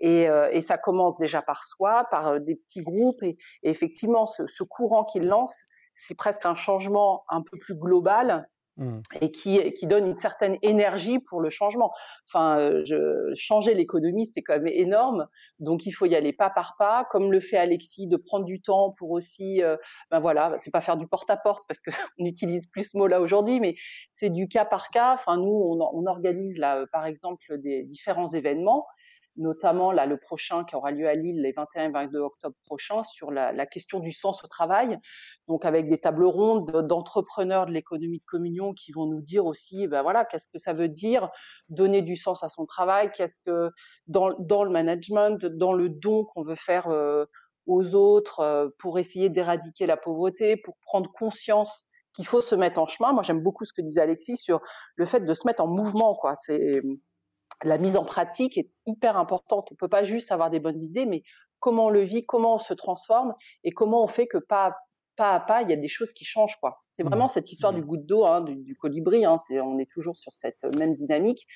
Et, euh, et, ça commence déjà par soi, par euh, des petits groupes. Et, effectivement, ce, ce courant qu'il lance, c'est presque un changement un peu plus global Mmh. et qui, qui donne une certaine énergie pour le changement. Enfin, euh, je, changer l'économie, c'est quand même énorme, donc il faut y aller pas par pas, comme le fait Alexis, de prendre du temps pour aussi, euh, ben voilà, c'est pas faire du porte-à-porte parce qu'on utilise plus ce mot là aujourd'hui, mais c'est du cas par cas. Enfin, nous, on, on organise là, par exemple, des différents événements notamment là le prochain qui aura lieu à Lille les 21 et 22 octobre prochains sur la, la, question du sens au travail, donc avec des tables rondes d'entrepreneurs de l'économie de communion qui vont nous dire aussi, ben voilà, qu'est-ce que ça veut dire donner du sens à son travail, qu'est-ce que dans, dans le management, dans le don qu'on veut faire euh, aux autres euh, pour essayer d'éradiquer la pauvreté, pour prendre conscience qu'il faut se mettre en chemin. Moi, j'aime beaucoup ce que disait Alexis sur le fait de se mettre en mouvement, quoi. C'est la mise en pratique est hyper importante. On peut pas juste avoir des bonnes idées, mais comment on le vit, comment on se transforme et comment on fait que pas, pas à pas, il y a des choses qui changent, quoi. C'est mmh. vraiment cette histoire du goutte d'eau, hein, du, du, colibri. Hein, on est toujours sur cette même dynamique.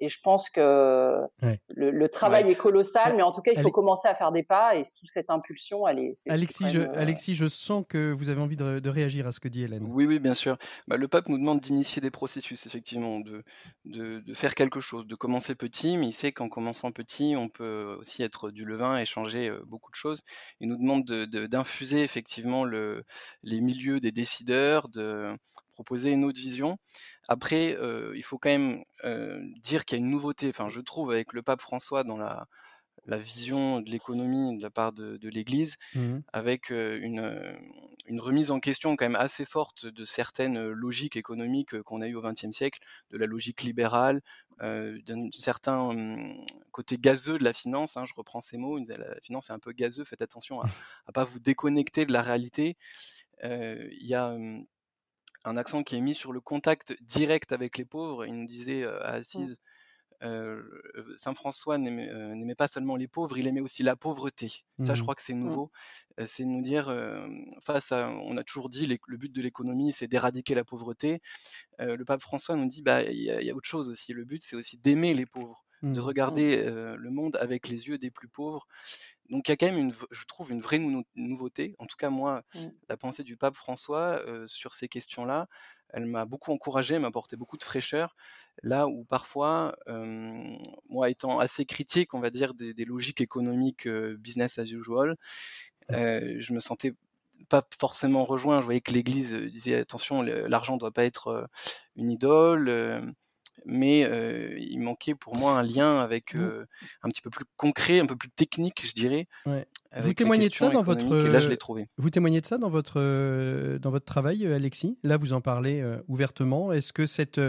Et je pense que le, le, travail est colossal, mais en tout cas, il faut commencer à faire des pas. Et toute cette impulsion, elle est. Alexis, je, euh, Alexis, je sens que vous avez envie de, de, réagir à ce que dit Hélène. Oui, oui, bien sûr. Bah, le pape nous demande d'initier des processus, effectivement, de, de, de, faire quelque chose, de commencer petit, mais il sait qu'en commençant petit, on peut aussi être du levain et changer euh, beaucoup de choses. Il nous demande d'infuser effectivement le, les milieux des décideurs de proposer une autre vision. Après, euh, il faut quand même euh, dire qu'il y a une nouveauté, enfin je trouve, avec le pape François dans la, la vision de l'économie de la part de, de l'Église, mmh avec euh, une, une, remise en question quand même assez forte de certaines logiques économiques qu'on a eues au XXe siècle, de la logique libérale, d'un certain hum, côté gazeux de la finance. Hein, je reprends ces mots. La finance est un peu gazeux. Faites attention à ne pas vous déconnecter de la réalité. Il y a un accent qui est mis sur le contact direct avec les pauvres. Il nous disait à mmh. Assise, Saint François n'aimait pas seulement les pauvres, il aimait aussi la pauvreté. Ça, je mmh. crois que c'est mmh. nouveau. c'est de nous dire, face à, on a toujours dit, le but de l'économie, c'est d'éradiquer la pauvreté. le pape François nous dit, bah, il y, y, a autre chose aussi. Le but, c'est aussi d'aimer les pauvres, de regarder le monde avec les yeux des plus pauvres. Donc il y a quand même, une, je trouve, une vraie nouveauté. En tout cas, moi, mmh. la pensée du pape François sur ces questions-là, elle m'a beaucoup encouragé, m'a apporté beaucoup de fraîcheur. Là où parfois, moi étant assez critique, on va dire, des, logiques économiques business as usual, je me sentais pas forcément rejoint. Je voyais que l'Église disait attention, l'argent ne doit pas être une idole mais il manquait pour moi un lien avec un petit peu plus concret, un peu plus technique, je dirais. Vous témoignez de ça dans votre là, je l'ai trouvé. Vous témoignez de ça dans votre dans votre travail, Alexis? Là, vous en parlez ouvertement. Est-ce que cette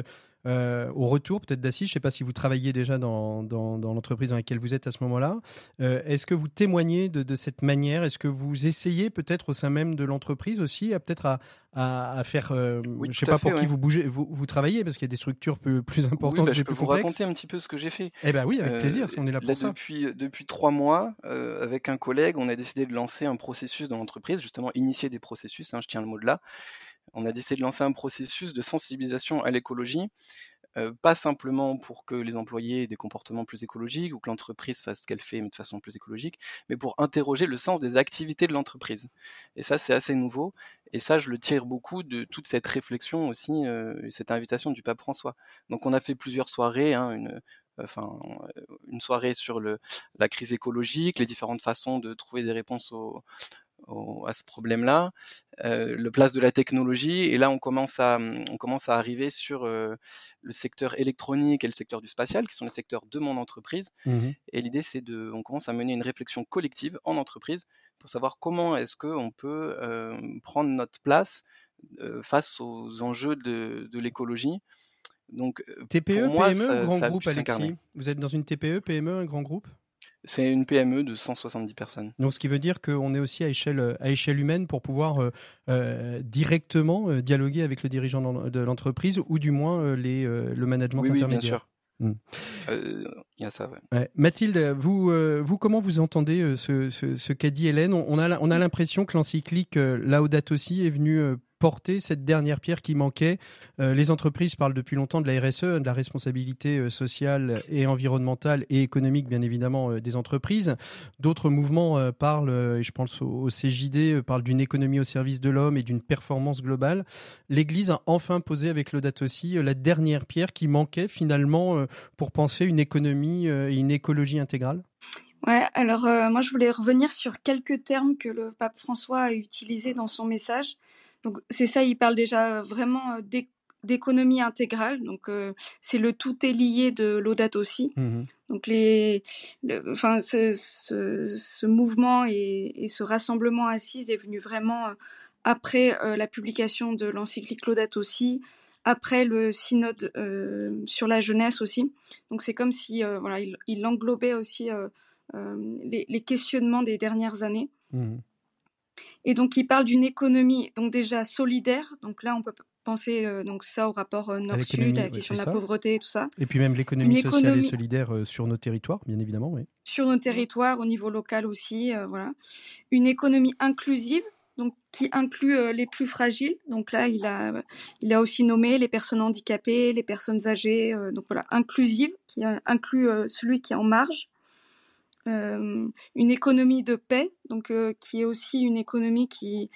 euh, au retour peut-être d'Assis, je ne sais pas si vous travaillez déjà dans, dans, l'entreprise dans laquelle vous êtes à ce moment-là. Euh, est-ce que vous témoignez de, cette manière? Est-ce que vous essayez peut-être au sein même de l'entreprise aussi à peut-être à, à, faire, euh, je ne sais pas pour qui vous bougez, vous, vous travaillez parce qu'il y a des structures plus, plus importantes. Oui, bah, je peux vous raconter un petit peu ce que j'ai fait. Eh ben oui, avec plaisir, si on est là pour ça. Depuis, depuis trois mois, avec un collègue, on a décidé de lancer un processus dans l'entreprise, justement initier des processus, hein, je tiens le mot de là, on a décidé de lancer un processus de sensibilisation à l'écologie, euh, pas simplement pour que les employés aient des comportements plus écologiques ou que l'entreprise fasse ce qu'elle fait mais de façon plus écologique, mais pour interroger le sens des activités de l'entreprise. Et ça, c'est assez nouveau. Et ça, je le tire beaucoup de toute cette réflexion aussi, euh, cette invitation du pape François. Donc, on a fait plusieurs soirées, hein, une, soirée sur la crise écologique, les différentes façons de trouver des réponses aux, à ce problème-là, euh, le place de la technologie, et là on commence à, on commence à arriver sur euh, le secteur électronique et le secteur du spatial, qui sont les secteurs de mon entreprise. Mmh et l'idée c'est de, on commence à mener une réflexion collective en entreprise pour savoir comment est-ce qu'on peut euh, prendre notre place euh, face aux enjeux de, de l'écologie. Donc, TPE, pour moi, PME, grand groupe, Alexis? Vous êtes dans une TPE, PME, un grand groupe? C'est une PME de 170 personnes. Donc, ce qui veut dire qu'on est aussi à échelle, à échelle humaine pour pouvoir euh, euh, directement euh, dialoguer avec le dirigeant de l'entreprise ou du moins les, le management oui, intermédiaire. Oui, bien sûr. Hmm. Y a ça, ouais. Mathilde, vous, vous, comment vous entendez ce, ce, qu'a dit Hélène? On a, on a l'impression que l'encyclique Laudato Si est venue porter cette dernière pierre qui manquait. les entreprises parlent depuis longtemps de la RSE, de la responsabilité sociale et environnementale et économique, bien évidemment, des entreprises. D'autres mouvements parlent, et je pense au, CJD, parlent d'une économie au service de l'homme et d'une performance globale. L'Église a enfin posé avec l'audat aussi la dernière pierre qui manquait finalement pour penser une économie et une écologie intégrale. Ouais, alors euh, moi je voulais revenir sur quelques termes que le pape François a utilisés dans son message. Donc c'est ça, il parle déjà vraiment euh, d'économie intégrale. Donc euh, c'est le tout est lié de l'audat aussi. Mmh Donc les, enfin ce, ce, ce, mouvement et, et, ce rassemblement assise est venu vraiment après la publication de l'encyclique Laudato aussi, après le synode sur la jeunesse aussi. Donc c'est comme si voilà il, il englobait aussi euh, les, questionnements des dernières années. Mmh. Et donc, il parle d'une économie donc déjà solidaire. Donc là, on peut penser euh, donc ça au rapport euh, Nord-Sud, à la question de la pauvreté et tout ça. Et puis même l'économie sociale et solidaire sur nos territoires, bien évidemment. Oui. Sur nos territoires, au niveau local aussi, voilà. Une économie inclusive, donc qui inclut les plus fragiles. Donc là, il a, il a aussi nommé les personnes handicapées, les personnes âgées. donc voilà, inclusive, qui inclut celui qui est en marge. Euh, une économie de paix, donc euh, qui est aussi une économie qui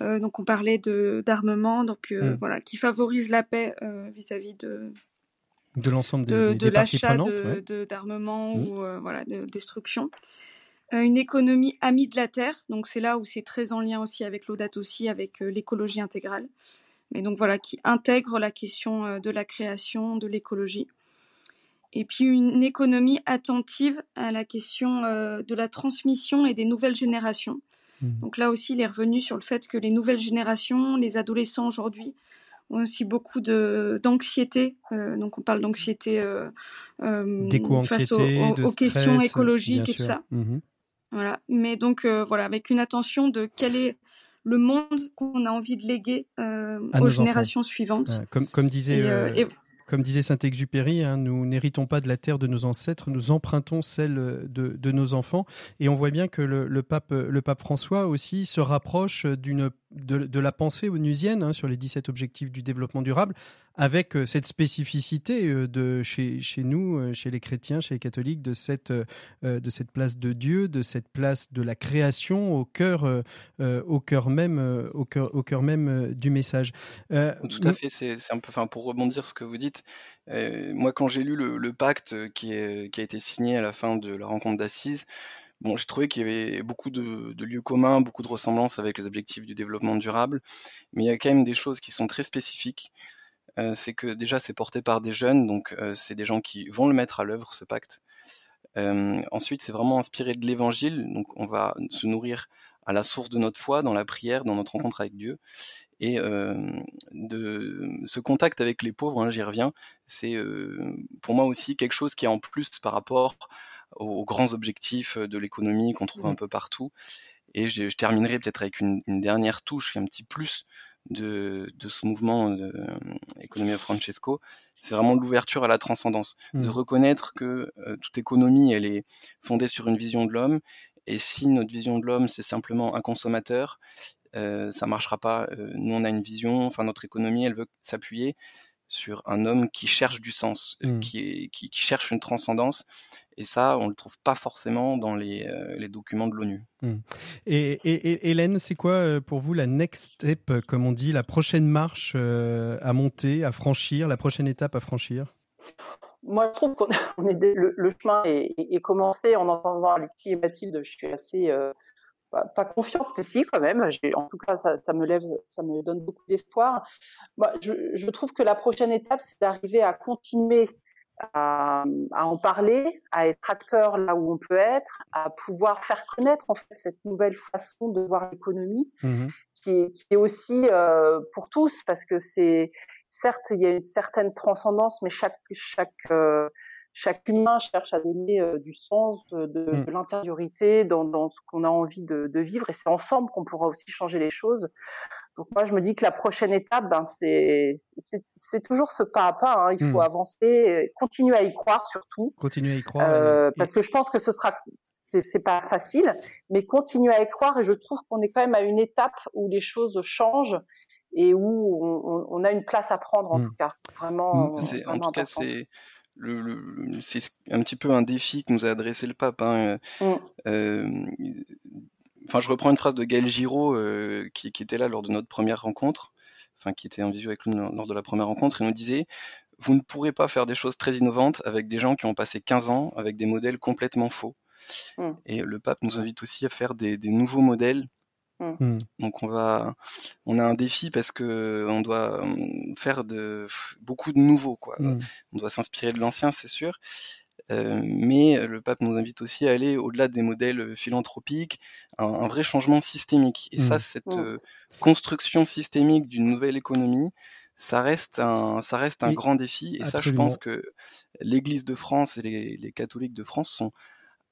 euh, donc on parlait de d'armement, donc mmh. voilà, qui favorise la paix vis-à-vis de de l'ensemble des, de, l'achat d'armement mmh. ou voilà de destruction. une économie amie de la terre, donc c'est là où c'est très en lien aussi avec l'audat aussi, avec l'écologie intégrale. Mais donc voilà, qui intègre la question de la création, de l'écologie et puis une économie attentive à la question euh, de la transmission et des nouvelles générations. Mmh. Donc là aussi, il est revenu sur le fait que les nouvelles générations, les adolescents aujourd'hui, ont aussi beaucoup de d'anxiété. Euh, donc on parle d'anxiété euh, face aux, questions écologiques et tout ça. Mmh voilà. Mais donc voilà, avec une attention de quel est le monde qu'on a envie de léguer aux générations suivantes. comme, comme disait comme disait Saint-Exupéry, hein, nous n'héritons pas de la terre de nos ancêtres, nous empruntons celle de, nos enfants. Et on voit bien que le, pape, le pape François aussi se rapproche d'une de, la pensée onusienne hein, sur les 17 objectifs du développement durable, avec euh, cette spécificité euh, de chez, chez nous, euh, chez les chrétiens, chez les catholiques, de cette, de cette place de Dieu, de cette place de la création au cœur, au cœur même, au cœur, au cœur même du message. Tout à fait, c'est un peu, enfin, pour rebondir ce que vous dites, moi quand j'ai lu le, le pacte qui, est, qui a été signé à la fin de la rencontre d'Assise, Bon, j'ai trouvé qu'il y avait beaucoup de, lieux communs, beaucoup de ressemblances avec les objectifs du développement durable, mais il y a quand même des choses qui sont très spécifiques. Euh, c'est que déjà c'est porté par des jeunes, donc euh, c'est des gens qui vont le mettre à l'œuvre ce pacte. Euh, ensuite, c'est vraiment inspiré de l'Évangile, donc on va se nourrir à la source de notre foi, dans la prière, dans notre rencontre avec Dieu. Et de ce contact avec les pauvres, hein, j'y reviens, c'est pour moi aussi quelque chose qui est en plus par rapport aux, grands objectifs de l'économie qu'on trouve un mmh. peu partout. Et je, terminerai peut-être avec une, dernière touche, un petit plus de, ce mouvement de euh, Francesco, c'est vraiment l'ouverture à la transcendance, de mmh. reconnaître que toute économie, elle est fondée sur une vision de l'homme, et si notre vision de l'homme, c'est simplement un consommateur, euh, ça marchera pas. nous, on a une vision, enfin notre économie, elle veut s'appuyer sur un homme qui cherche du sens, mmh. qui, qui, cherche une transcendance. Et ça, on ne le trouve pas forcément dans les, euh, documents de l'ONU. Hmm. Et, Hélène, c'est quoi euh, pour vous la next step, euh, comme on dit, la prochaine marche à monter, à franchir, la prochaine étape à franchir? Moi, je trouve qu'on est le, chemin est, commencé en entendant Alexis et Mathilde. Je suis assez pas, confiante, mais si quand même. En tout cas, ça, me lève, ça me donne beaucoup d'espoir. Moi, je, je, trouve que la prochaine étape, c'est d'arriver à continuer à, en parler, à être acteur là où on peut être, à pouvoir faire connaître en fait cette nouvelle façon de voir l'économie, mmh qui, est, qui, est, aussi euh, pour tous, parce que c'est certes il y a une certaine transcendance, mais chaque chaque euh, chaque humain cherche à donner euh, du sens, de, de, mmh. l'intériorité dans, dans, ce qu'on a envie de, de vivre, et c'est ensemble qu'on pourra aussi changer les choses. Donc moi, je me dis que la prochaine étape, ben, c'est toujours ce pas à pas. Hein. Il faut hmm. avancer, continuer à y croire surtout. Continuer à y croire. Euh, Parce que je pense que ce sera, c'est pas facile, mais continuer à y croire. Et je trouve qu'on est quand même à une étape où les choses changent et où on, a une place à prendre en mmh. tout cas. Vraiment. Mmh. en tout cas, c'est le, c'est un petit peu un défi que nous a adressé le pape. Hein. Mmh. Euh, enfin, je reprends une phrase de Gaël Giraud euh, qui, était là lors de notre première rencontre, enfin qui était en visio avec nous lors de la première rencontre, et nous disait vous ne pourrez pas faire des choses très innovantes avec des gens qui ont passé 15 ans avec des modèles complètement faux. Et le pape nous invite aussi à faire des nouveaux modèles Mmh. Mmh. Donc on va, on a un défi parce que on doit mmh, faire de beaucoup de nouveaux quoi. On doit s'inspirer de l'ancien, c'est sûr. Euh, mais le pape nous invite aussi à aller au-delà des modèles philanthropiques, un, vrai changement systémique. Et ça, cette euh, construction systémique d'une nouvelle économie, ça reste un, ça reste un grand défi. Et ça, je pense que l'Église de France et les, catholiques de France sont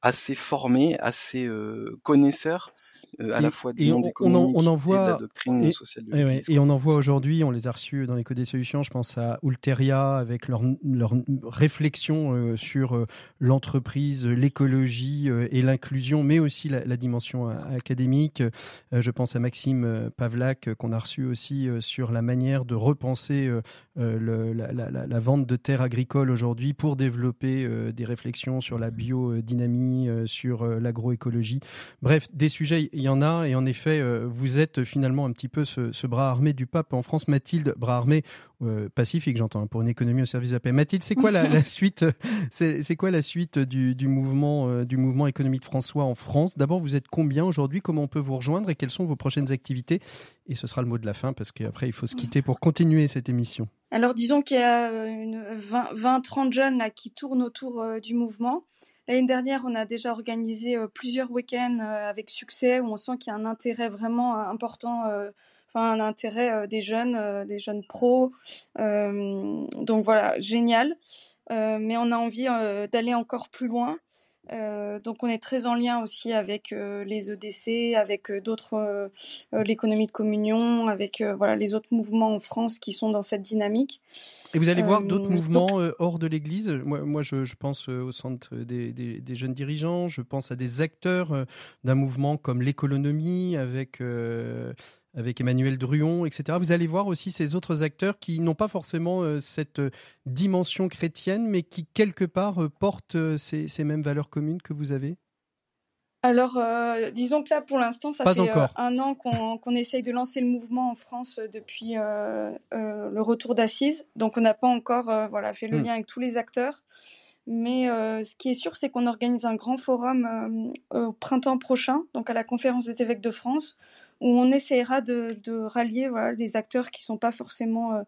assez formés, assez euh, connaisseurs euh, à la fois du monde on, on, en, voit, et de la doctrine sociale de et, et, on en voit aujourd'hui, on les a reçus dans l'éco des solutions, je pense à Ulteria avec leur, leur réflexion euh, sur euh, l'entreprise, l'écologie et l'inclusion, mais aussi la, dimension académique. je pense à Maxime Pavlak qu'on a reçu aussi sur la manière de repenser le, la, la, la, vente de terres agricoles aujourd'hui pour développer des réflexions sur la biodynamie, sur l'agroécologie. Bref, des sujets il y en a, et en effet, euh, vous êtes finalement un petit peu ce, bras armé du pape en France. Mathilde, bras armé euh, pacifique, j'entends, hein, pour une économie au service de la paix. Mathilde, c'est quoi la, suite C'est quoi la suite du, mouvement euh, du mouvement économie de François en France? D'abord, vous êtes combien aujourd'hui? Comment on peut vous rejoindre? Et quelles sont vos prochaines activités? Et ce sera le mot de la fin parce qu'après, il faut se quitter pour continuer cette émission. Alors, disons qu'il y a 20-30 jeunes là, qui tournent autour du mouvement. L'année dernière, on a déjà organisé euh, plusieurs week-ends euh, avec succès où on sent qu'il y a un intérêt vraiment euh, important, enfin un intérêt des jeunes, des jeunes pros. donc voilà, génial. mais on a envie d'aller encore plus loin. Euh, donc on est très en lien aussi avec euh, les EDC, avec euh, d'autres, l'économie de communion, avec voilà les autres mouvements en France qui sont dans cette dynamique. Et vous allez voir d'autres mouvements hors de l'Église. Moi, moi je, je, pense au centre des, des, des, jeunes dirigeants. Je pense à des acteurs d'un mouvement comme l'économie, avec avec Emmanuel Druon, etc. Vous allez voir aussi ces autres acteurs qui n'ont pas forcément euh, cette euh, dimension chrétienne, mais qui quelque part euh, portent ces, mêmes valeurs communes que vous avez? Alors, disons que là, pour l'instant, ça fait un an qu'on essaye de lancer le mouvement en France depuis le retour d'Assise. Donc, on n'a pas encore voilà, fait le hmm. lien avec tous les acteurs. Mais ce qui est sûr, c'est qu'on organise un grand forum au printemps prochain, donc à la conférence des évêques de France, où on essaiera de, rallier voilà, les acteurs qui ne sont pas forcément euh,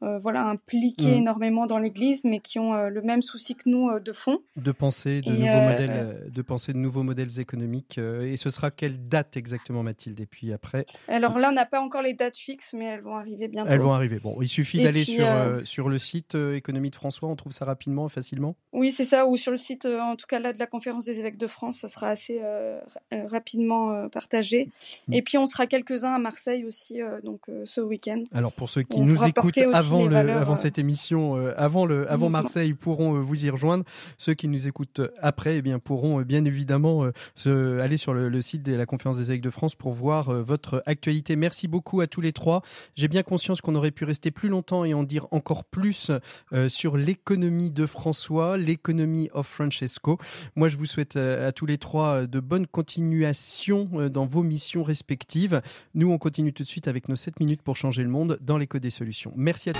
voilà, impliqués mm. énormément dans l'Église, mais qui ont euh, le même souci que nous euh, de fond. De penser de, nouveaux modèles, de penser de nouveaux modèles économiques. et ce sera quelle date exactement, Mathilde Et puis après? Alors là, on n'a pas encore les dates fixes, mais elles vont arriver bientôt. Elles vont arriver. Bon, il suffit d'aller sur, sur le site Économie de François, on trouve ça rapidement, facilement? Oui, c'est ça, ou sur le site, en tout cas là, de la Conférence des évêques de France, ça sera assez rapidement partagé. Mm. Et puis on sera quelques-uns à Marseille aussi, donc ce week-end. Alors pour ceux qui nous écoutent avant avant, le, avant cette émission, euh, avant, le, avant Marseille, pourront euh, vous y rejoindre. Ceux qui nous écoutent après, eh bien, pourront euh, bien évidemment se, aller sur le, site de la Conférence des évêques de France pour voir votre actualité. Merci beaucoup à tous les trois. J'ai bien conscience qu'on aurait pu rester plus longtemps et en dire encore plus sur l'économie de François, l'économie of Francesco. Moi, je vous souhaite à tous les trois de bonnes continuations dans vos missions respectives. Nous, on continue tout de suite avec nos 7 minutes pour changer le monde dans l'éco des solutions. Merci à tous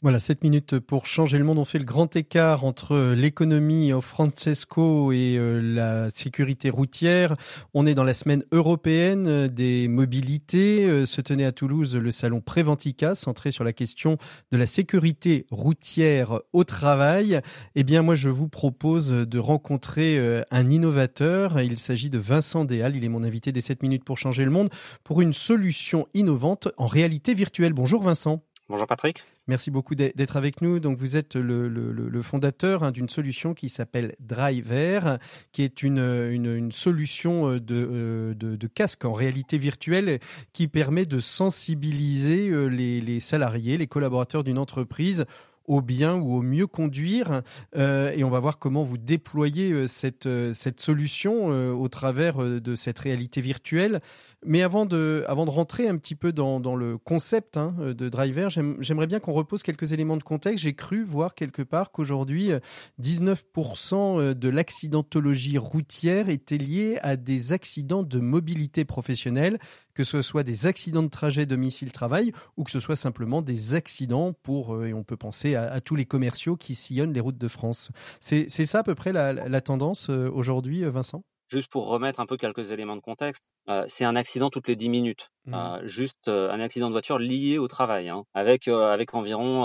Voilà, 7 minutes pour changer le monde. On fait le grand écart entre l'économie au Francesco et euh, la sécurité routière. On est dans la semaine européenne des mobilités. Euh, se tenait à Toulouse le salon Préventica, centré sur la question de la sécurité routière au travail. Eh bien, moi, je vous propose de rencontrer euh, un innovateur. Il s'agit de Vincent Déal. Il est mon invité des 7 minutes pour changer le monde pour une solution innovante en réalité virtuelle. Bonjour Vincent. Bonjour Patrick. Merci beaucoup d'être avec nous. Donc vous êtes le, fondateur hein, d'une solution qui s'appelle Driver, qui est une, solution euh, euh, de, casque en réalité virtuelle qui permet de sensibiliser euh, les salariés, les collaborateurs d'une entreprise au bien ou au mieux conduire. et on va voir comment vous déployez cette, cette solution au travers de cette réalité virtuelle. Mais avant de, avant de rentrer un petit peu dans, dans le concept hein, de driver, j'aimerais bien qu'on repose quelques éléments de contexte. J'ai cru voir quelque part qu'aujourd'hui, 19% de l'accidentologie routière était liée à des accidents de mobilité professionnelle, que ce soit des accidents de trajet domicile-travail ou que ce soit simplement des accidents pour, euh, et on peut penser à, tous les commerciaux qui sillonnent les routes de France. C'est ça à peu près la, la tendance euh, aujourd'hui, euh, Vincent? Juste pour remettre un peu quelques éléments de contexte, c'est un accident toutes les 10 minutes. Mmh. Euh, juste euh, un accident de voiture lié au travail, hein, avec, avec environ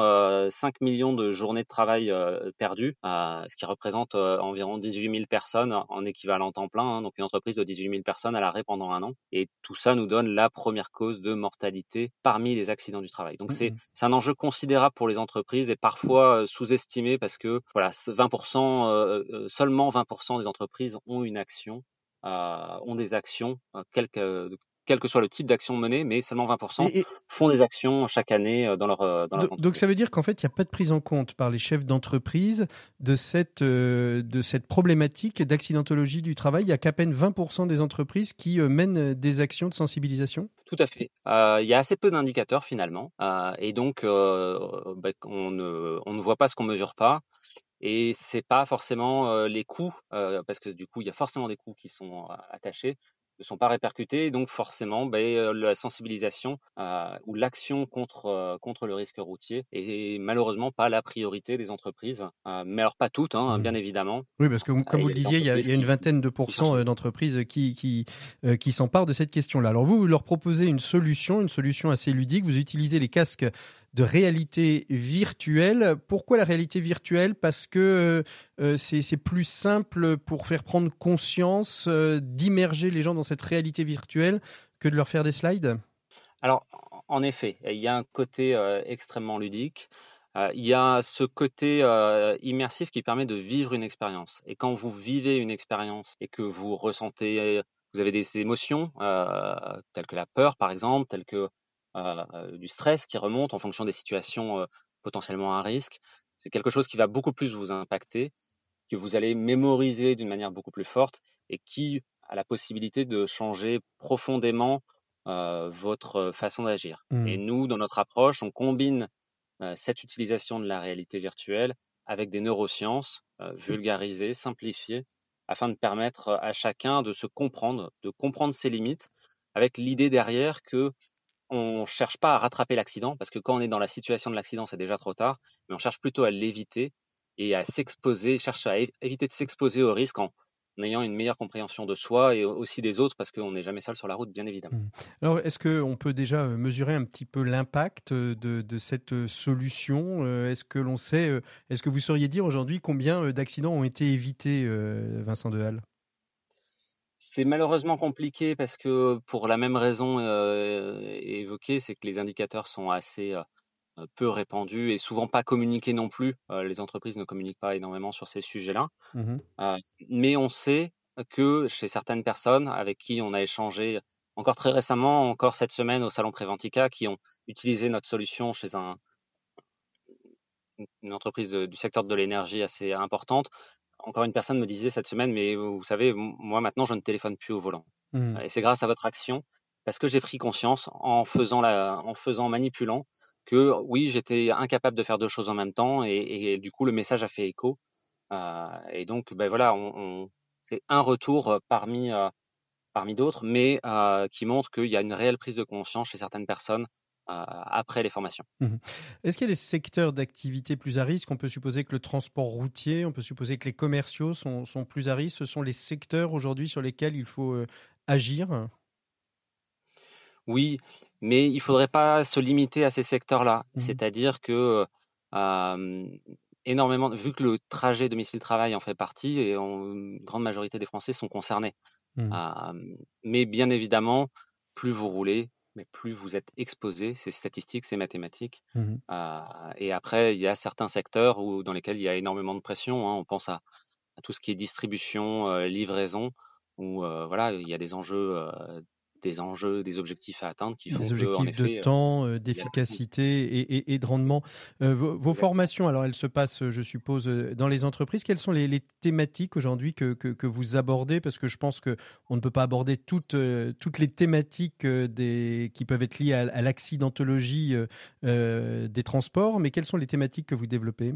5 millions de journées de travail perdues, ce qui représente environ 18 000 personnes en équivalent temps plein. Hein, donc une entreprise de 18 000 personnes à l'arrêt pendant un an. Et tout ça nous donne la première cause de mortalité parmi les accidents du travail. Donc c'est mmh un enjeu considérable pour les entreprises et parfois sous-estimé parce que voilà, 20%, seulement 20% des entreprises ont une action euh, ont des actions, euh, quel que, quel que soit le type d'action menée, mais seulement 20% font des actions chaque année euh, dans leur, dans leur Donc ça veut dire qu'en fait, il n'y a pas de prise en compte par les chefs d'entreprise de cette, de cette problématique d'accidentologie du travail. Il n'y a qu'à peine 20% des entreprises qui mènent des actions de sensibilisation? Tout à fait. il y a assez peu d'indicateurs finalement. et donc, bah, on, ne, on ne voit pas ce qu'on mesure pas. Et c'est pas forcément les coûts, parce que du coup, il y a forcément des coûts qui sont attachés, ne sont pas répercutés. Donc, forcément, ben, la sensibilisation ou l'action contre, contre le risque routier est malheureusement pas la priorité des entreprises. mais alors, pas toutes, hein, bien évidemment. Oui, parce que comme vous le disiez, il y, a, une vingtaine de pourcents d'entreprises qui, qui, qui s'emparent de cette question-là. Alors, vous, vous leur proposez une solution, une solution assez ludique. Vous utilisez les casques de réalité virtuelle. Pourquoi la réalité virtuelle? Parce que euh, c'est plus simple pour faire prendre conscience euh, d'immerger les gens dans cette réalité virtuelle que de leur faire des slides? Alors, en effet, il y a un côté euh, extrêmement ludique. il y a ce côté immersif qui permet de vivre une expérience. Et quand vous vivez une expérience et que vous ressentez, vous avez des émotions, telles que la peur par exemple, telles que euh, du stress qui remonte en fonction des situations euh, potentiellement à risque. C'est quelque chose qui va beaucoup plus vous impacter, que vous allez mémoriser d'une manière beaucoup plus forte et qui a la possibilité de changer profondément euh, votre façon d'agir. Et mmh. nous, dans notre approche, on combine cette utilisation de la réalité virtuelle avec des neurosciences vulgarisées, simplifiées, afin de permettre à chacun de se comprendre, de comprendre ses limites, avec l'idée derrière que on cherche pas à rattraper l'accident parce que quand on est dans la situation de l'accident, c'est déjà trop tard, mais on cherche plutôt à l'éviter et à s'exposer, cherche à éviter de s'exposer au risque en, ayant une meilleure compréhension de soi et aussi des autres parce qu'on n'est jamais seul sur la route, bien évidemment. Mmh. Alors, est-ce qu'on peut déjà euh, mesurer un petit peu l'impact euh, de, cette euh, solution Est-ce que l'on sait, est-ce que vous sauriez dire aujourd'hui combien d'accidents ont été évités, Vincent Dehal? C'est malheureusement compliqué parce que pour la même raison euh, évoquée, c'est que les indicateurs sont assez euh, peu répandus et souvent pas communiqués non plus. Euh, les entreprises ne communiquent pas énormément sur ces sujets-là. Mmh mais on sait que chez certaines personnes avec qui on a échangé encore très récemment, encore cette semaine au salon Préventica, qui ont utilisé notre solution chez un, une entreprise du secteur de l'énergie assez importante, encore une personne me disait cette semaine, mais vous savez, moi maintenant, je ne téléphone plus au volant. Mmh. Et c'est grâce à votre action, parce que j'ai pris conscience en faisant, la, en faisant, manipulant, que oui, j'étais incapable de faire deux choses en même temps, et, du coup, le message a fait écho. Euh, et donc, ben voilà, on, c'est un retour parmi, euh, parmi d'autres, mais euh, qui montre qu'il y a une réelle prise de conscience chez certaines personnes après les formations. Mmh Est-ce qu'il y a des secteurs d'activité plus à risque? On peut supposer que le transport routier, on peut supposer que les commerciaux sont, sont plus à risque. Ce sont les secteurs aujourd'hui sur lesquels il faut euh, agir? Oui, mais il ne faudrait pas se limiter à ces secteurs-là. Mmh C'est-à-dire que énormément, vu que le trajet domicile-travail en fait partie, et une grande majorité des Français sont concernés. Mmh. mais bien évidemment, plus vous roulez, mais plus vous êtes exposé, c'est statistique, c'est mathématique. Mmh et après, il y a certains secteurs où, dans lesquels il y a énormément de pression. Hein. On pense à, tout ce qui est distribution, livraison, où voilà, il y a des enjeux des enjeux, des objectifs à atteindre qui font des objectifs de temps, d'efficacité et, de rendement. vos, formations, alors elles se passent, je suppose, dans les entreprises. Quelles sont les, thématiques aujourd'hui que, que, vous abordez? Parce que je pense que on ne peut pas aborder toutes, toutes les thématiques des, qui peuvent être liées à, l'accidentologie des transports, mais quelles sont les thématiques que vous développez?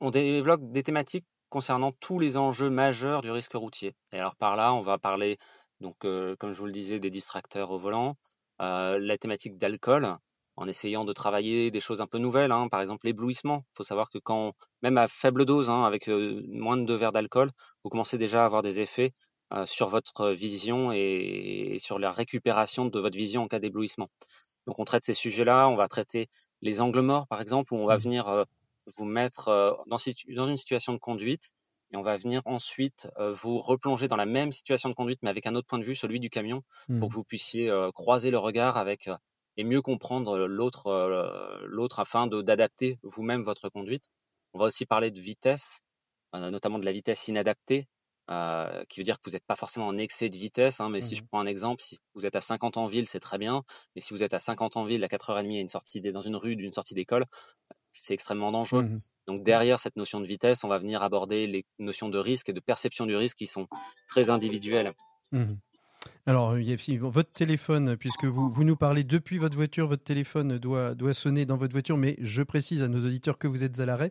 On, développe des thématiques concernant tous les enjeux majeurs du risque routier. Et alors par là, on va parler, donc, comme je vous le disais, des distracteurs au volant, la thématique d'alcool, en essayant de travailler des choses un peu nouvelles, hein. par exemple l'éblouissement. Il faut savoir que quand, même à faible dose, hein, avec moins de deux verres d'alcool, vous commencez déjà à avoir des effets sur votre vision et, sur la récupération de votre vision en cas d'éblouissement. Donc on traite ces sujets-là, on va traiter les angles morts, par exemple, où on va mmh. venir vous mettre dans, dans, une situation de conduite et on va venir ensuite vous replonger dans la même situation de conduite, mais avec un autre point de vue, celui du camion, pour mmh. que vous puissiez croiser le regard avec et mieux comprendre l'autre, l'autre afin d'adapter vous-même votre conduite. On va aussi parler de vitesse, notamment de la vitesse inadaptée, qui veut dire que vous n'êtes pas forcément en excès de vitesse. Hein, mais si je mmh prends un exemple, si vous êtes à 50 en ville, c'est très bien. Mais si vous êtes à 50 en ville, à 4h30 à une sortie dans une rue d'une sortie d'école, c'est extrêmement dangereux. Mmh Donc derrière cette notion de vitesse, on va venir aborder les notions de risque et de perception du risque qui sont très individuelles. Mmh alors, votre téléphone, puisque vous, vous nous parlez depuis votre voiture, votre téléphone doit, doit sonner dans votre voiture, mais je précise à nos auditeurs que vous êtes à l'arrêt.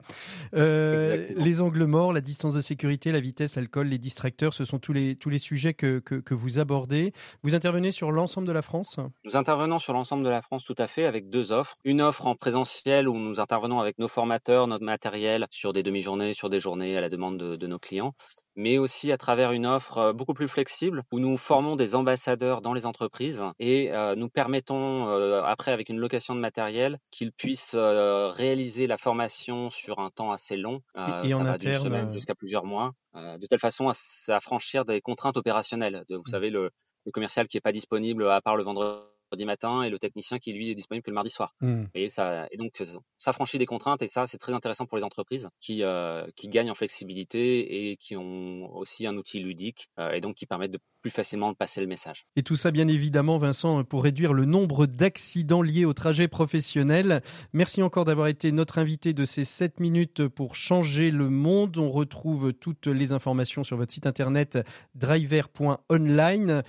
Euh, les angles morts, la distance de sécurité, la vitesse, l'alcool, les distracteurs, ce sont tous les, tous les sujets que, que, que vous abordez. Vous intervenez sur l'ensemble de la France? Nous intervenons sur l'ensemble de la France tout à fait avec deux offres. Une offre en présentiel où nous intervenons avec nos formateurs, notre matériel sur des demi-journées, sur des journées à la demande de, de nos clients mais aussi à travers une offre beaucoup plus flexible où nous formons des ambassadeurs dans les entreprises et nous permettons après avec une location de matériel qu'ils puissent réaliser la formation sur un temps assez long, et, ça en va d'une semaine jusqu'à plusieurs mois, de telle façon à s'affranchir des contraintes opérationnelles. De, vous mmh. savez le, le commercial qui n'est pas disponible à part le vendredi matin et le technicien qui lui est disponible que le mardi soir. Mmh. Et, ça, et donc ça franchit des contraintes et ça c'est très intéressant pour les entreprises qui, euh, qui gagnent en flexibilité et qui ont aussi un outil ludique euh, et donc qui permettent de plus facilement passer le message. Et tout ça bien évidemment Vincent pour réduire le nombre d'accidents liés au trajet professionnel. Merci encore d'avoir été notre invité de ces 7 minutes pour changer le monde. On retrouve toutes les informations sur votre site internet driver.online.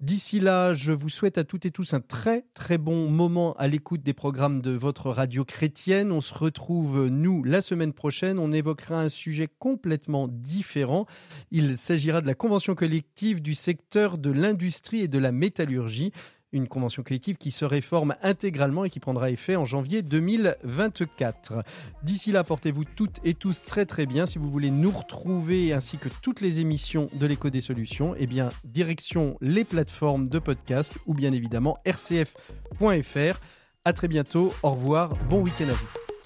D'ici là, je vous souhaite à toutes et tous un très très bon moment à l'écoute des programmes de votre radio chrétienne. On se retrouve, nous, la semaine prochaine. On évoquera un sujet complètement différent. Il s'agira de la convention collective du secteur de l'industrie et de la métallurgie une convention collective qui se réforme intégralement et qui prendra effet en janvier 2024. D'ici là, portez-vous toutes et tous très très bien. Si vous voulez nous retrouver ainsi que toutes les émissions de l'écho des solutions, eh bien, direction les plateformes de podcast ou bien évidemment rcf.fr. À très bientôt. Au revoir. Bon week-end à vous.